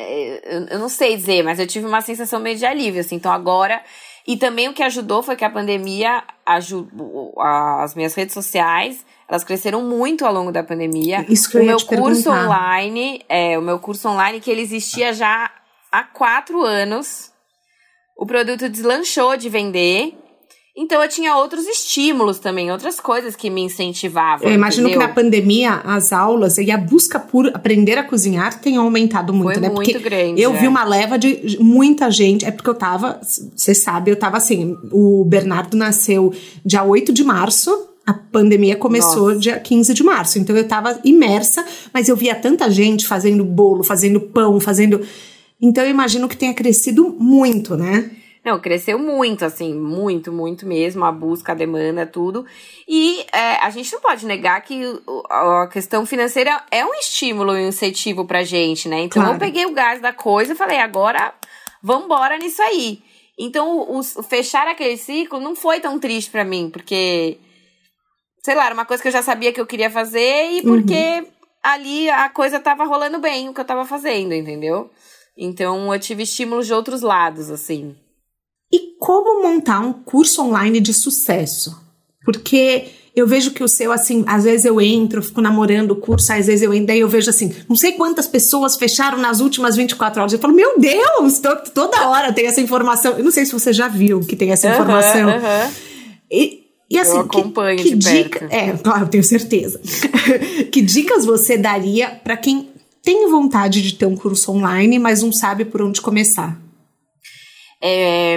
É, eu não sei dizer, mas eu tive uma sensação meio de alívio, assim. Então agora. E também o que ajudou foi que a pandemia ajudou as minhas redes sociais elas cresceram muito ao longo da pandemia. Isso que o eu meu curso perguntar. online, é, o meu curso online que ele existia já há quatro anos. O produto deslanchou de vender. Então eu tinha outros estímulos também, outras coisas que me incentivavam. Eu imagino entendeu? que na pandemia as aulas e a busca por aprender a cozinhar tenham aumentado muito, Foi né? Muito porque grande. Eu é. vi uma leva de muita gente. É porque eu tava, você sabe, eu tava assim. O Bernardo nasceu dia 8 de março a pandemia começou Nossa. dia 15 de março, então eu tava imersa, mas eu via tanta gente fazendo bolo, fazendo pão, fazendo. Então eu imagino que tenha crescido muito, né? Não, cresceu muito, assim, muito, muito mesmo, a busca, a demanda, tudo. E é, a gente não pode negar que a questão financeira é um estímulo e um incentivo pra gente, né? Então claro. eu peguei o gás da coisa e falei, agora vambora nisso aí. Então o, o fechar aquele ciclo não foi tão triste para mim, porque sei lá, era uma coisa que eu já sabia que eu queria fazer e porque uhum. ali a coisa tava rolando bem, o que eu tava fazendo, entendeu? Então eu tive estímulos de outros lados, assim. E como montar um curso online de sucesso? Porque eu vejo que o seu, assim, às vezes eu entro, fico namorando o curso, às vezes eu entro, daí eu vejo assim, não sei quantas pessoas fecharam nas últimas 24 horas. Eu falo, meu Deus, toda hora tem essa informação. Eu não sei se você já viu que tem essa informação. Uhum. E, e assim, eu acompanho que, que dica, perto. É, claro, tenho certeza. que dicas você daria para quem tem vontade de ter um curso online, mas não sabe por onde começar? É,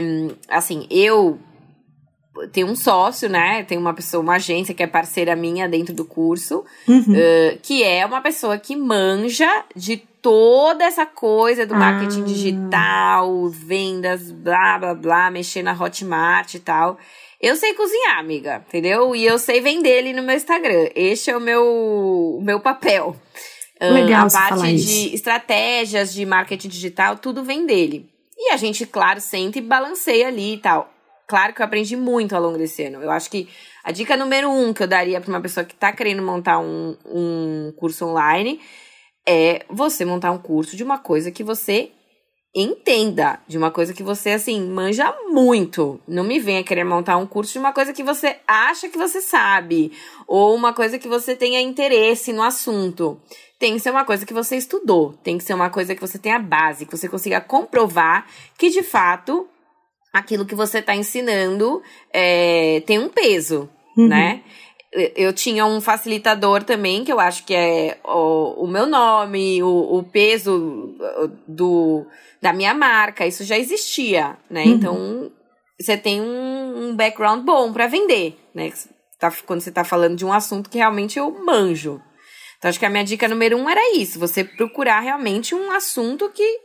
assim, eu tenho um sócio, né? Tem uma pessoa, uma agência que é parceira minha dentro do curso, uhum. uh, que é uma pessoa que manja de toda essa coisa do marketing ah. digital, vendas, blá blá blá, mexer na Hotmart e tal. Eu sei cozinhar, amiga, entendeu? E eu sei vender ele no meu Instagram. Este é o meu, o meu papel. Legal, uh, a parte de isso. estratégias de marketing digital, tudo vem dele. E a gente, claro, sente e balanceia ali e tal. Claro que eu aprendi muito ao longo desse ano. Eu acho que a dica número um que eu daria para uma pessoa que está querendo montar um, um curso online é você montar um curso de uma coisa que você entenda de uma coisa que você, assim, manja muito. Não me venha querer montar um curso de uma coisa que você acha que você sabe, ou uma coisa que você tenha interesse no assunto. Tem que ser uma coisa que você estudou, tem que ser uma coisa que você tenha base, que você consiga comprovar que, de fato, aquilo que você está ensinando é, tem um peso, uhum. né? Eu tinha um facilitador também, que eu acho que é o, o meu nome, o, o peso do, da minha marca, isso já existia, né? Uhum. Então, você tem um, um background bom para vender, né? Tá, quando você tá falando de um assunto que realmente eu manjo. Então, acho que a minha dica número um era isso: você procurar realmente um assunto que,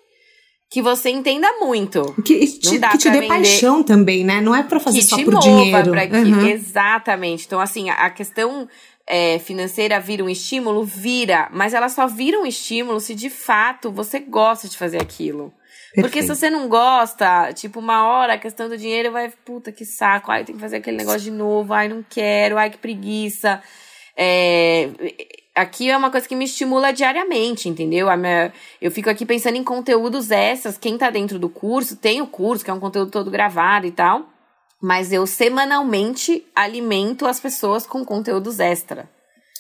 que você entenda muito. Que te, que te dê vender, paixão também, né? Não é para fazer só por dinheiro. Pra que, uhum. Exatamente. Então, assim, a, a questão é, financeira vira um estímulo, vira, mas ela só vira um estímulo se de fato você gosta de fazer aquilo. Perfeito. Porque se você não gosta, tipo, uma hora a questão do dinheiro vai, puta que saco, ai, tem que fazer aquele negócio de novo, ai, não quero, ai, que preguiça. É, aqui é uma coisa que me estimula diariamente, entendeu? Minha, eu fico aqui pensando em conteúdos extras. Quem tá dentro do curso, tem o curso, que é um conteúdo todo gravado e tal. Mas eu semanalmente alimento as pessoas com conteúdos extra.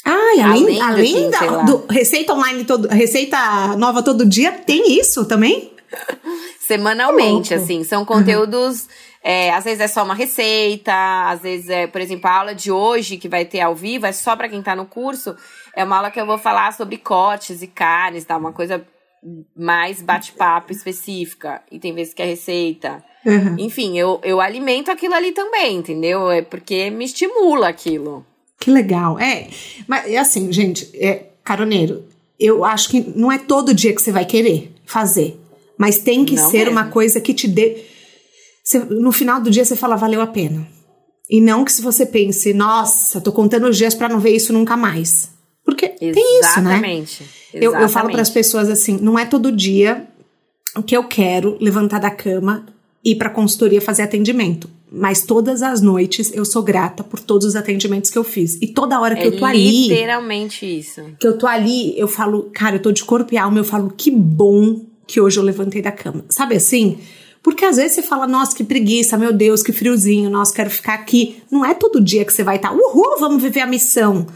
Ah, além, além, da do, receita online todo, receita nova todo dia, tem isso também? Semanalmente, assim, são conteúdos. Uhum. É, às vezes é só uma receita, às vezes é, por exemplo, a aula de hoje que vai ter ao vivo é só para quem tá no curso. É uma aula que eu vou falar sobre cortes e carnes, tá? Uma coisa mais bate-papo específica. E tem vezes que é receita. Uhum. Enfim, eu, eu alimento aquilo ali também, entendeu? É porque me estimula aquilo. Que legal. É, mas assim, gente, é, caroneiro, eu acho que não é todo dia que você vai querer fazer. Mas tem que não ser mesmo. uma coisa que te dê. Você, no final do dia você fala, valeu a pena. E não que se você pense, nossa, tô contando os dias para não ver isso nunca mais. Porque Exatamente. tem isso, né? Exatamente. Eu, eu falo para as pessoas assim, não é todo dia que eu quero levantar da cama ir para consultoria fazer atendimento. Mas todas as noites eu sou grata por todos os atendimentos que eu fiz. E toda hora que é eu tô ali. Literalmente isso. Que eu tô ali, eu falo, cara, eu tô de corpo e alma, eu falo, que bom que hoje eu levantei da cama. Sabe assim? Porque às vezes você fala, nossa, que preguiça, meu Deus, que friozinho, nossa, quero ficar aqui. Não é todo dia que você vai estar, tá, uhul, vamos viver a missão.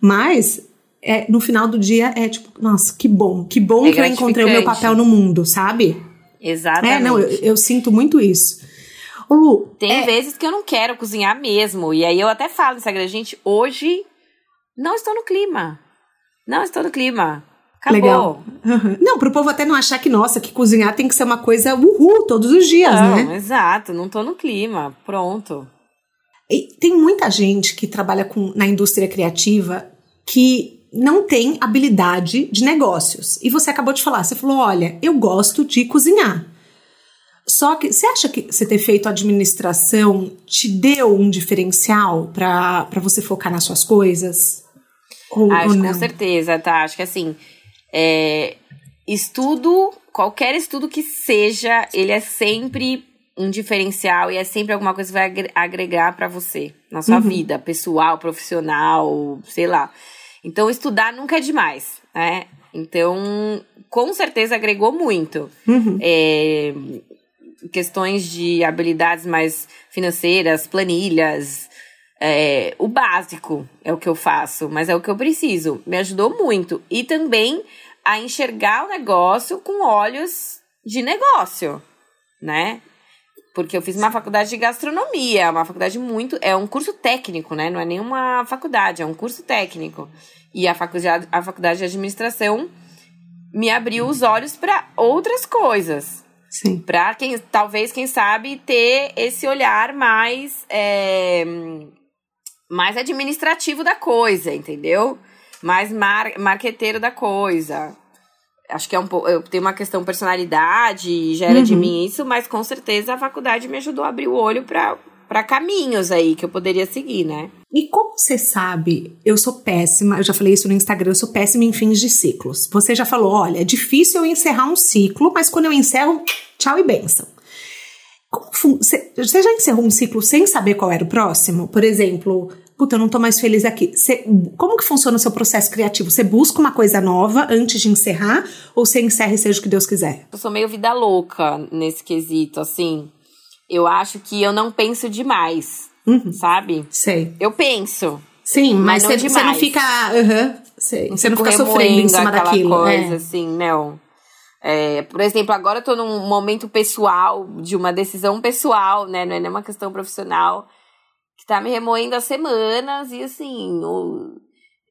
Mas é, no final do dia é tipo, nossa, que bom, que bom é que eu encontrei o meu papel no mundo, sabe? Exatamente. É, não, eu, eu sinto muito isso. Ô, Lu, Tem é... vezes que eu não quero cozinhar mesmo. E aí eu até falo no Instagram, gente, hoje não estou no clima. Não estou no clima. Acabou. Legal. Uhum. Não, pro povo até não achar que, nossa, que cozinhar tem que ser uma coisa uhul todos os dias, não, né? Exato, não tô no clima. Pronto. E tem muita gente que trabalha com, na indústria criativa que não tem habilidade de negócios. E você acabou de falar, você falou: olha, eu gosto de cozinhar. Só que você acha que você ter feito administração te deu um diferencial para você focar nas suas coisas? Ou, Acho ou com certeza, tá? Acho que assim, é, estudo, qualquer estudo que seja, ele é sempre um diferencial e é sempre alguma coisa que vai agregar para você na sua uhum. vida pessoal, profissional, sei lá. Então, estudar nunca é demais, né? Então, com certeza agregou muito. Uhum. É, questões de habilidades mais financeiras, planilhas, é, o básico é o que eu faço, mas é o que eu preciso. Me ajudou muito. E também a enxergar o negócio com olhos de negócio, né? Porque eu fiz uma faculdade de gastronomia, uma faculdade muito. É um curso técnico, né? Não é nenhuma faculdade, é um curso técnico. E a faculdade, a faculdade de administração me abriu os olhos para outras coisas. Sim. Para quem, talvez, quem sabe, ter esse olhar mais. É, mais administrativo da coisa, entendeu? Mais mar, marqueteiro da coisa acho que é um pouco. Eu tenho uma questão personalidade, gera uhum. de mim isso, mas com certeza a faculdade me ajudou a abrir o olho para para caminhos aí que eu poderia seguir, né? E como você sabe, eu sou péssima, eu já falei isso no Instagram, eu sou péssima em fins de ciclos. Você já falou, olha, é difícil eu encerrar um ciclo, mas quando eu encerro, tchau e benção. Você já encerrou um ciclo sem saber qual era o próximo? Por exemplo, puta, eu não tô mais feliz aqui. Como que funciona o seu processo criativo? Você busca uma coisa nova antes de encerrar ou você encerra e seja o que Deus quiser? Eu sou meio vida louca nesse quesito, assim. Eu acho que eu não penso demais, uhum. sabe? Sei. Eu penso. Sim, mas você não, não, fica. Uhum, sei. Você não fica sofrendo em cima daquilo. coisa, é. assim, não. É, por exemplo, agora eu tô num momento pessoal, de uma decisão pessoal, né? Não é nem uma questão profissional que tá me remoendo há semanas e assim, eu,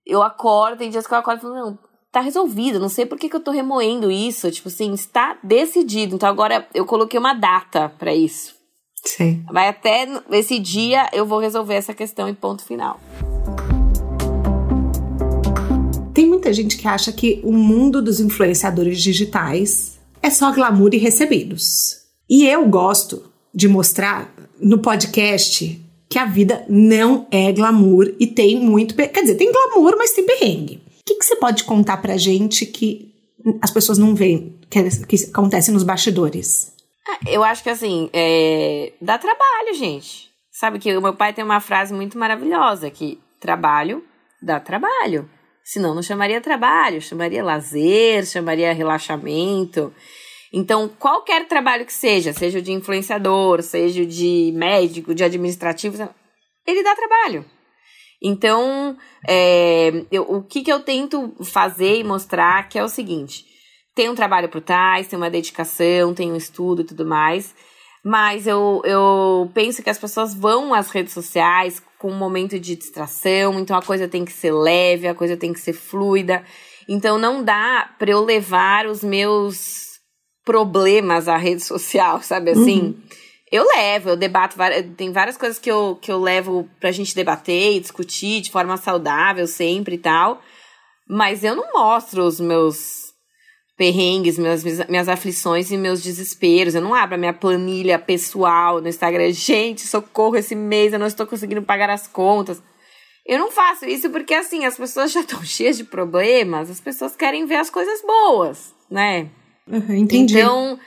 eu acordo, tem dias que eu acordo e falo, não, tá resolvido, não sei por que, que eu tô remoendo isso, tipo assim, está decidido. Então agora eu coloquei uma data para isso. Sim. Vai até esse dia eu vou resolver essa questão e ponto final. Tem muita gente que acha que o mundo dos influenciadores digitais é só glamour e recebidos. E eu gosto de mostrar no podcast que a vida não é glamour e tem muito. Quer dizer, tem glamour, mas tem perrengue. O que, que você pode contar pra gente que as pessoas não veem, que, é, que acontece nos bastidores? Ah, eu acho que assim, é... dá trabalho, gente. Sabe que o meu pai tem uma frase muito maravilhosa que trabalho dá trabalho. Senão não chamaria trabalho, chamaria lazer, chamaria relaxamento. Então, qualquer trabalho que seja, seja de influenciador, seja de médico, de administrativo, ele dá trabalho. Então, é, eu, o que, que eu tento fazer e mostrar que é o seguinte: tem um trabalho por trás, tem uma dedicação, tem um estudo e tudo mais. Mas eu, eu penso que as pessoas vão às redes sociais com um momento de distração, então a coisa tem que ser leve, a coisa tem que ser fluida. Então não dá para eu levar os meus problemas à rede social, sabe assim? Uhum. Eu levo, eu debato, tem várias coisas que eu, que eu levo pra gente debater e discutir de forma saudável sempre e tal. Mas eu não mostro os meus perrengues, minhas, minhas aflições e meus desesperos. Eu não abro a minha planilha pessoal no Instagram. Gente, socorro, esse mês eu não estou conseguindo pagar as contas. Eu não faço isso porque, assim, as pessoas já estão cheias de problemas, as pessoas querem ver as coisas boas, né? Uhum, entendi. Então,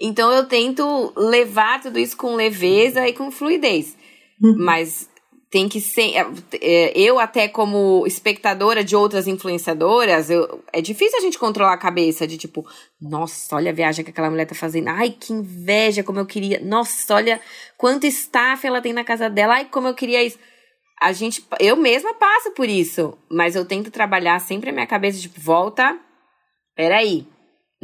então eu tento levar tudo isso com leveza e com fluidez. Uhum. Mas tem que ser. É, é, eu, até como espectadora de outras influenciadoras, eu, é difícil a gente controlar a cabeça de tipo, nossa, olha a viagem que aquela mulher tá fazendo. Ai, que inveja, como eu queria. Nossa, olha quanto staff ela tem na casa dela. Ai, como eu queria isso. A gente, eu mesma passo por isso, mas eu tento trabalhar sempre a minha cabeça, tipo, volta, peraí,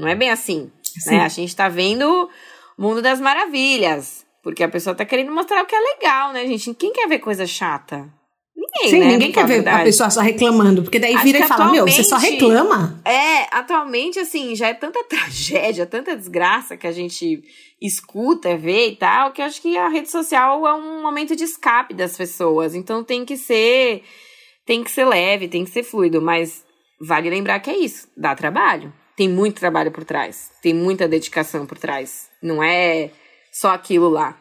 não é bem assim. Né? A gente tá vendo o mundo das maravilhas. Porque a pessoa tá querendo mostrar o que é legal, né, gente? Quem quer ver coisa chata? Ninguém, Sim, né? ninguém quer ver a pessoa só reclamando, porque daí Acho vira e fala, meu, você só reclama. É, atualmente, assim, já é tanta tragédia, tanta desgraça que a gente escuta, vê e tal, que eu acho que a rede social é um momento de escape das pessoas. Então tem que ser, tem que ser leve, tem que ser fluido, mas vale lembrar que é isso, dá trabalho tem muito trabalho por trás, tem muita dedicação por trás. Não é só aquilo lá.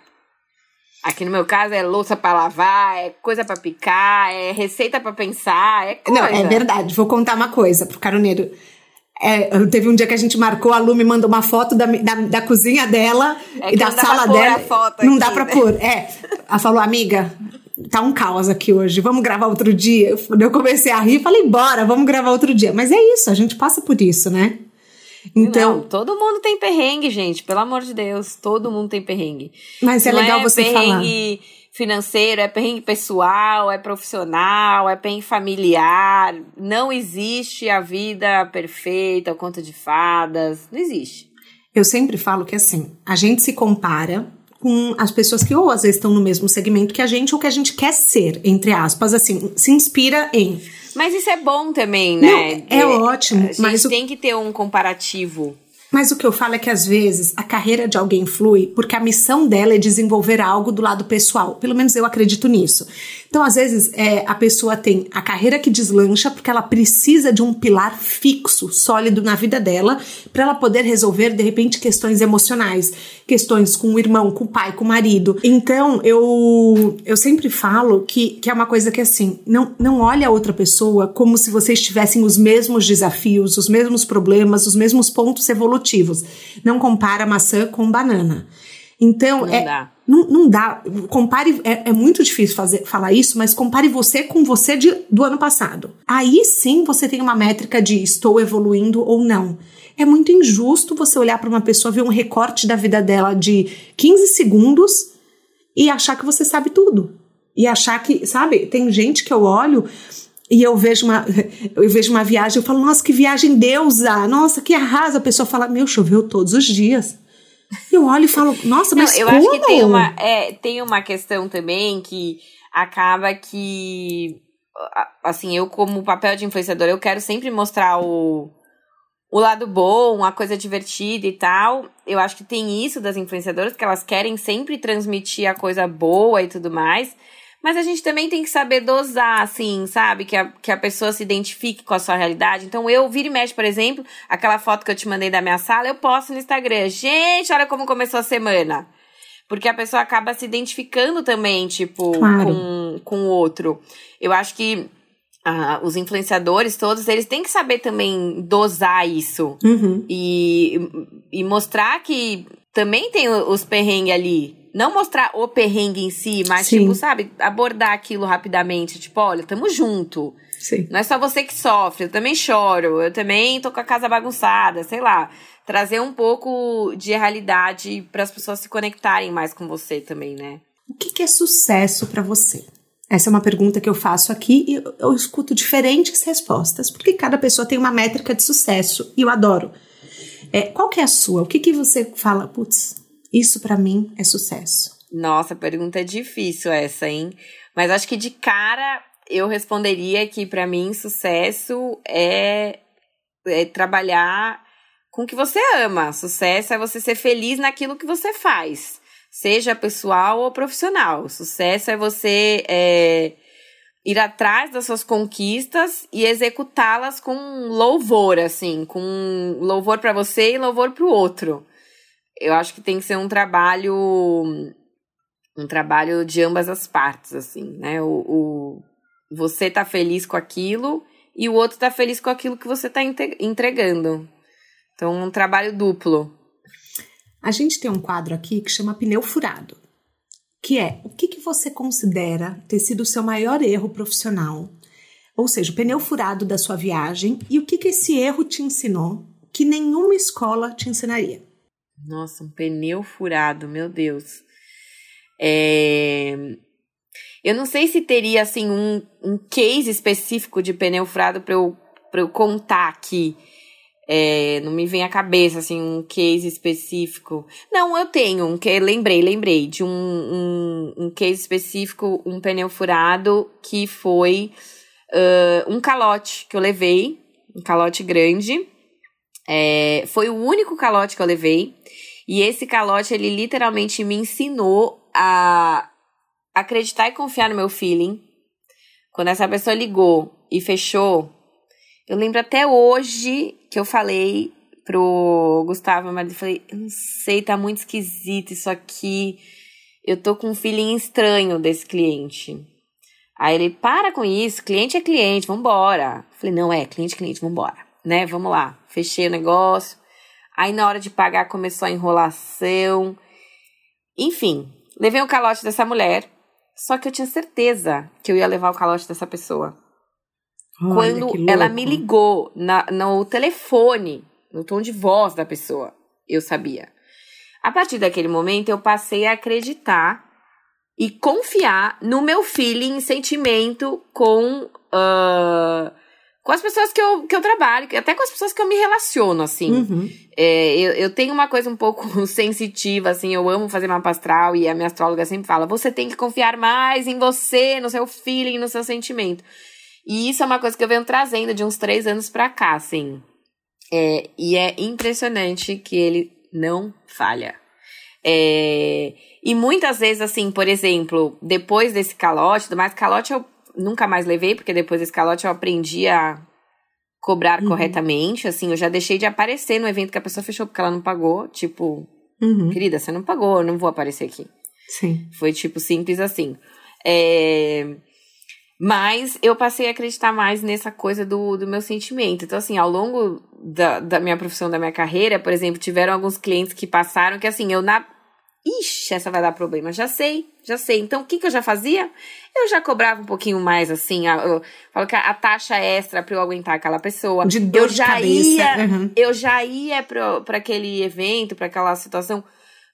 Aqui no meu caso é louça para lavar, é coisa para picar, é receita para pensar, é coisa. Não, é verdade. Vou contar uma coisa pro caroneiro. É, teve um dia que a gente marcou, a Lu me mandou uma foto da, da, da cozinha dela é e da sala dela. não aqui, dá pra né? pôr. É. Ela falou, amiga, tá um caos aqui hoje, vamos gravar outro dia. Eu comecei a rir falei, bora, vamos gravar outro dia. Mas é isso, a gente passa por isso, né? Então, não, todo mundo tem perrengue, gente, pelo amor de Deus, todo mundo tem perrengue. Mas é legal é você perrengue falar. financeiro, é perrengue pessoal, é profissional, é perrengue familiar. Não existe a vida perfeita, o conto de fadas, não existe. Eu sempre falo que assim, a gente se compara com as pessoas que ou às vezes estão no mesmo segmento que a gente ou que a gente quer ser, entre aspas, assim, se inspira em mas isso é bom também, né? Não, é, ótimo. A gente mas tem o... que ter um comparativo. Mas o que eu falo é que às vezes a carreira de alguém flui porque a missão dela é desenvolver algo do lado pessoal. Pelo menos eu acredito nisso. Então, às vezes, é, a pessoa tem a carreira que deslancha porque ela precisa de um pilar fixo, sólido na vida dela, para ela poder resolver, de repente, questões emocionais, questões com o irmão, com o pai, com o marido. Então, eu, eu sempre falo que, que é uma coisa que, assim, não, não olha a outra pessoa como se vocês tivessem os mesmos desafios, os mesmos problemas, os mesmos pontos evolutivos. Não compara maçã com banana. Então, não é, dá. Não, não dá. Compare. É, é, muito difícil fazer, falar isso, mas compare você com você de, do ano passado. Aí sim você tem uma métrica de estou evoluindo ou não. É muito injusto você olhar para uma pessoa, ver um recorte da vida dela de 15 segundos e achar que você sabe tudo. E achar que, sabe, tem gente que eu olho e eu vejo uma, eu vejo uma viagem, eu falo, nossa, que viagem deusa, nossa, que arrasa. A pessoa fala, meu, choveu todos os dias. Eu olho e falo, nossa, mas Não, eu como? acho que tem uma, é, tem uma questão também que acaba que assim, eu como papel de influenciador, eu quero sempre mostrar o o lado bom, a coisa divertida e tal. Eu acho que tem isso das influenciadoras, que elas querem sempre transmitir a coisa boa e tudo mais. Mas a gente também tem que saber dosar, assim, sabe? Que a, que a pessoa se identifique com a sua realidade. Então, eu vira e mexe, por exemplo, aquela foto que eu te mandei da minha sala, eu posto no Instagram. Gente, olha como começou a semana. Porque a pessoa acaba se identificando também, tipo, claro. com, com o outro. Eu acho que ah, os influenciadores todos, eles têm que saber também dosar isso. Uhum. E, e mostrar que também tem os perrengues ali. Não mostrar o perrengue em si, mas, Sim. tipo, sabe, abordar aquilo rapidamente. Tipo, olha, tamo junto. Sim. Não é só você que sofre, eu também choro, eu também tô com a casa bagunçada, sei lá. Trazer um pouco de realidade para as pessoas se conectarem mais com você também, né? O que, que é sucesso para você? Essa é uma pergunta que eu faço aqui e eu escuto diferentes respostas, porque cada pessoa tem uma métrica de sucesso e eu adoro. É, qual que é a sua? O que, que você fala, putz, isso para mim é sucesso? Nossa, pergunta difícil essa, hein? Mas acho que de cara eu responderia que para mim sucesso é, é trabalhar com o que você ama. Sucesso é você ser feliz naquilo que você faz seja pessoal ou profissional. Sucesso é você é, ir atrás das suas conquistas e executá-las com louvor, assim, com louvor para você e louvor para o outro. Eu acho que tem que ser um trabalho um trabalho de ambas as partes, assim, né? O, o você tá feliz com aquilo e o outro tá feliz com aquilo que você tá entregando. Então, um trabalho duplo. A gente tem um quadro aqui que chama pneu furado, que é o que, que você considera ter sido o seu maior erro profissional, ou seja, o pneu furado da sua viagem e o que, que esse erro te ensinou que nenhuma escola te ensinaria. Nossa, um pneu furado, meu Deus. É... Eu não sei se teria assim um, um case específico de pneu furado para eu, eu contar aqui. É, não me vem à cabeça, assim, um case específico. Não, eu tenho um que lembrei, lembrei de um, um, um case específico, um pneu furado, que foi uh, um calote que eu levei, um calote grande. É, foi o único calote que eu levei. E esse calote, ele literalmente me ensinou a acreditar e confiar no meu feeling. Quando essa pessoa ligou e fechou, eu lembro até hoje que eu falei pro Gustavo, mas eu falei, eu não sei, tá muito esquisito isso aqui. Eu tô com um feeling estranho desse cliente. Aí ele, para com isso, cliente é cliente, vambora. Eu falei, não é, cliente é cliente, vambora. Né, vamos lá. Fechei o negócio. Aí na hora de pagar começou a enrolação. Enfim, levei o calote dessa mulher. Só que eu tinha certeza que eu ia levar o calote dessa pessoa. Olha, quando ela me ligou na, no telefone, no tom de voz da pessoa, eu sabia. A partir daquele momento, eu passei a acreditar e confiar no meu feeling, sentimento com, uh, com as pessoas que eu, que eu trabalho, até com as pessoas que eu me relaciono, assim. Uhum. É, eu, eu tenho uma coisa um pouco sensitiva, assim, eu amo fazer mapa astral e a minha astróloga sempre fala: você tem que confiar mais em você, no seu feeling, no seu sentimento. E isso é uma coisa que eu venho trazendo de uns três anos pra cá, assim. É, e é impressionante que ele não falha. É, e muitas vezes, assim, por exemplo, depois desse calote, do mais calote eu nunca mais levei, porque depois desse calote eu aprendi a cobrar uhum. corretamente, assim, eu já deixei de aparecer no evento que a pessoa fechou porque ela não pagou, tipo, uhum. querida, você não pagou, eu não vou aparecer aqui. Sim. Foi, tipo, simples assim. É... Mas eu passei a acreditar mais nessa coisa do, do meu sentimento. Então, assim, ao longo da, da minha profissão, da minha carreira, por exemplo, tiveram alguns clientes que passaram que, assim, eu na. Ixi, essa vai dar problema. Já sei, já sei. Então, o que, que eu já fazia? Eu já cobrava um pouquinho mais, assim. Eu falo que a, a taxa extra para eu aguentar aquela pessoa. De dor eu de já cabeça. ia, uhum. eu já ia para aquele evento, para aquela situação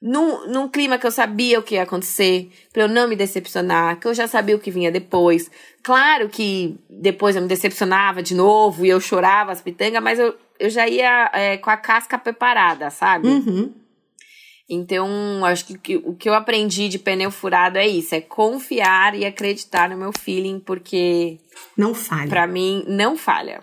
num, num clima que eu sabia o que ia acontecer, para eu não me decepcionar, que eu já sabia o que vinha depois. Claro que depois eu me decepcionava de novo e eu chorava as pitangas, mas eu, eu já ia é, com a casca preparada, sabe? Uhum. Então, acho que, que, o que eu aprendi de pneu furado é isso: é confiar e acreditar no meu feeling, porque. Não falha. Pra mim, não falha.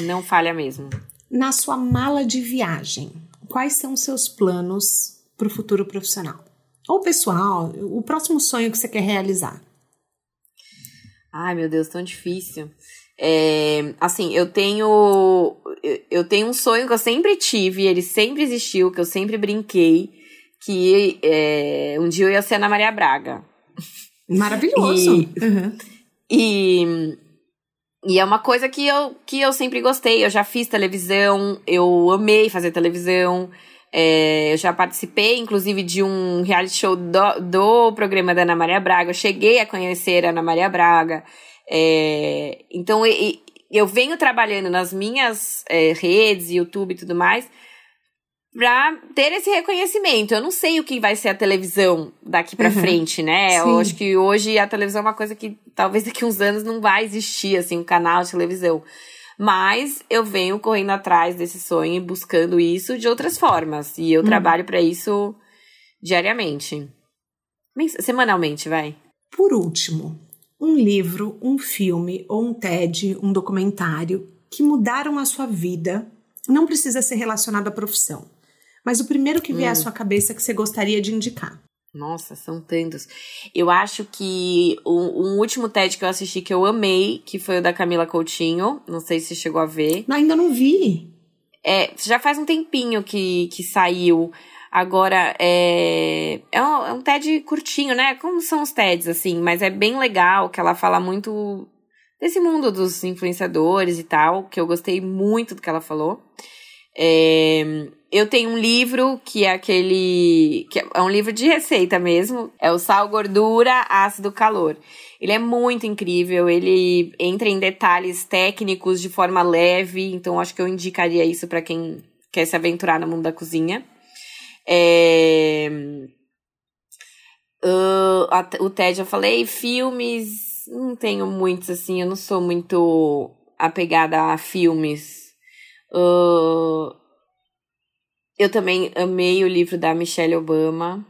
Não falha mesmo. Na sua mala de viagem, quais são os seus planos para o futuro profissional? Ou pessoal, o próximo sonho que você quer realizar? Ai, meu Deus, tão difícil. É, assim, eu tenho eu tenho um sonho que eu sempre tive, ele sempre existiu, que eu sempre brinquei, que é, um dia eu ia ser Ana Maria Braga. Maravilhoso. E, uhum. e, e, é uma coisa que eu, que eu sempre gostei. Eu já fiz televisão, eu amei fazer televisão. É, eu já participei, inclusive, de um reality show do, do programa da Ana Maria Braga. Eu cheguei a conhecer a Ana Maria Braga. É, então, eu, eu venho trabalhando nas minhas é, redes, YouTube e tudo mais, pra ter esse reconhecimento. Eu não sei o que vai ser a televisão daqui pra uhum. frente, né? Sim. Eu acho que hoje a televisão é uma coisa que talvez daqui uns anos não vai existir, assim, um canal de televisão. Mas eu venho correndo atrás desse sonho e buscando isso de outras formas. E eu uhum. trabalho para isso diariamente. Semanalmente, vai. Por último, um livro, um filme ou um TED, um documentário que mudaram a sua vida. Não precisa ser relacionado à profissão mas o primeiro que vier hum. à sua cabeça que você gostaria de indicar. Nossa, são tantos. Eu acho que um, um, último TED que eu assisti que eu amei, que foi o da Camila Coutinho. Não sei se chegou a ver. Ainda não vi. É, já faz um tempinho que, que saiu. Agora, é, é, um, é um TED curtinho, né? Como são os TEDs, assim, mas é bem legal, que ela fala muito desse mundo dos influenciadores e tal, que eu gostei muito do que ela falou. É, eu tenho um livro que é aquele. que é um livro de receita mesmo. É o Sal, Gordura, Ácido, Calor. Ele é muito incrível, ele entra em detalhes técnicos de forma leve, então acho que eu indicaria isso para quem quer se aventurar no mundo da cozinha. É... Uh, o TED eu falei, filmes, não tenho muitos assim, eu não sou muito apegada a filmes. Uh, eu também amei o livro da Michelle Obama.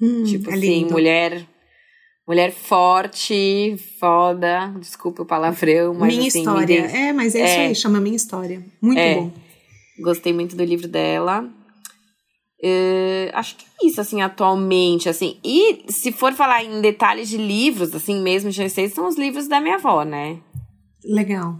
Hum, tipo é assim, mulher mulher forte, foda. Desculpa o palavrão, mas Minha assim, história. É, mas é, é, isso aí, chama Minha História. Muito é, bom. Gostei muito do livro dela. Uh, acho que é isso, assim, atualmente, assim. E se for falar em detalhes de livros, assim, mesmo de receitas, são os livros da minha avó, né? Legal.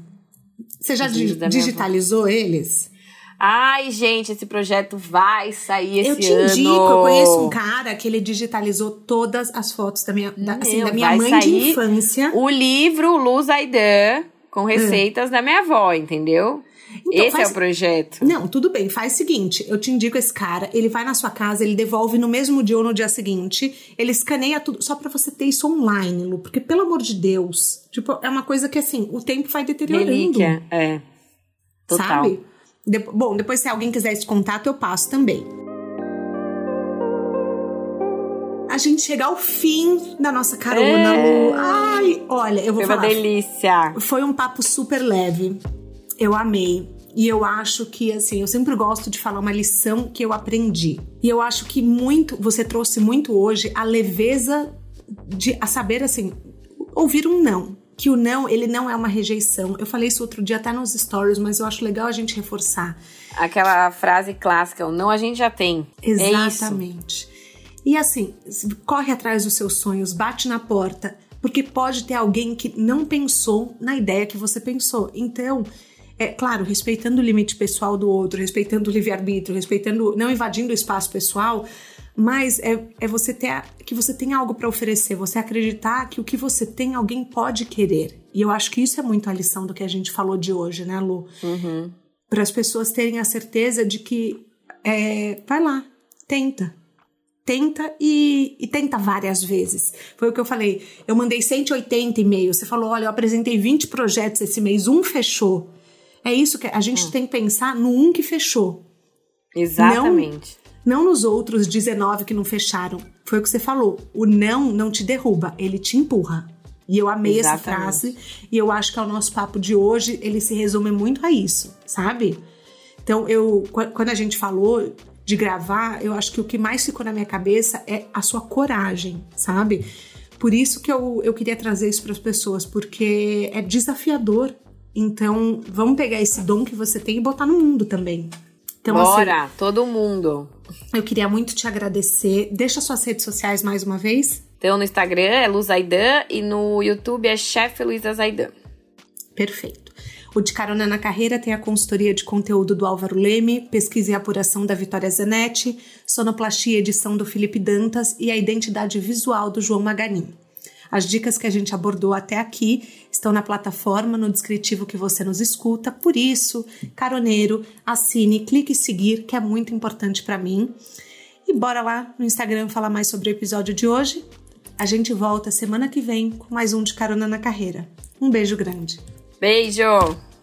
Você já digitalizou eles? Ai, gente, esse projeto vai sair esse ano. Eu te ano. indico, eu conheço um cara que ele digitalizou todas as fotos da minha, da, assim, da minha mãe de infância. O livro Luz Aidan com receitas da minha avó, entendeu? Então, esse faz... é o projeto. Não, tudo bem. Faz o seguinte: eu te indico esse cara, ele vai na sua casa, ele devolve no mesmo dia ou no dia seguinte, ele escaneia tudo, só para você ter isso online, Lu. Porque, pelo amor de Deus, tipo, é uma coisa que assim, o tempo vai deteriorando. Relíquia, é. Total. Sabe? De bom, depois se alguém quiser esse contato, eu passo também. A gente chega ao fim da nossa carona, é. Lu. Ai, olha, eu vou foi falar. Foi uma delícia. Foi um papo super leve. Eu amei. E eu acho que, assim, eu sempre gosto de falar uma lição que eu aprendi. E eu acho que muito, você trouxe muito hoje a leveza de a saber, assim, ouvir um não que o não, ele não é uma rejeição. Eu falei isso outro dia até nos stories, mas eu acho legal a gente reforçar. Aquela frase clássica, o não a gente já tem. É Exatamente. É e assim, corre atrás dos seus sonhos, bate na porta, porque pode ter alguém que não pensou na ideia que você pensou. Então, é claro, respeitando o limite pessoal do outro, respeitando o livre-arbítrio, respeitando, não invadindo o espaço pessoal, mas é, é você ter que você tem algo para oferecer, você acreditar que o que você tem alguém pode querer. E eu acho que isso é muito a lição do que a gente falou de hoje, né, Lu? Uhum. Para as pessoas terem a certeza de que é, vai lá, tenta. Tenta e, e, tenta várias vezes. Foi o que eu falei. Eu mandei 180 e-mails. Você falou: olha, eu apresentei 20 projetos esse mês, um fechou. É isso que a gente uhum. tem que pensar no um que fechou. Exatamente. Não não nos outros 19 que não fecharam. Foi o que você falou. O não não te derruba, ele te empurra. E eu amei Exatamente. essa frase. E eu acho que é o nosso papo de hoje, ele se resume muito a isso, sabe? Então, eu, quando a gente falou de gravar, eu acho que o que mais ficou na minha cabeça é a sua coragem, sabe? Por isso que eu, eu queria trazer isso para as pessoas, porque é desafiador. Então, vamos pegar esse dom que você tem e botar no mundo também. Então, Bora, assim, todo mundo. Eu queria muito te agradecer. Deixa suas redes sociais mais uma vez. Então, no Instagram é Luzaidan e no YouTube é Chefe Luiza Zaidan. Perfeito. O De Carona na Carreira tem a consultoria de conteúdo do Álvaro Leme, pesquisa e apuração da Vitória Zanetti, sonoplastia e edição do Felipe Dantas e a identidade visual do João Maganin. As dicas que a gente abordou até aqui estão na plataforma, no descritivo que você nos escuta. Por isso, caroneiro, assine, clique em seguir, que é muito importante para mim. E bora lá no Instagram falar mais sobre o episódio de hoje. A gente volta semana que vem com mais um de Carona na Carreira. Um beijo grande. Beijo!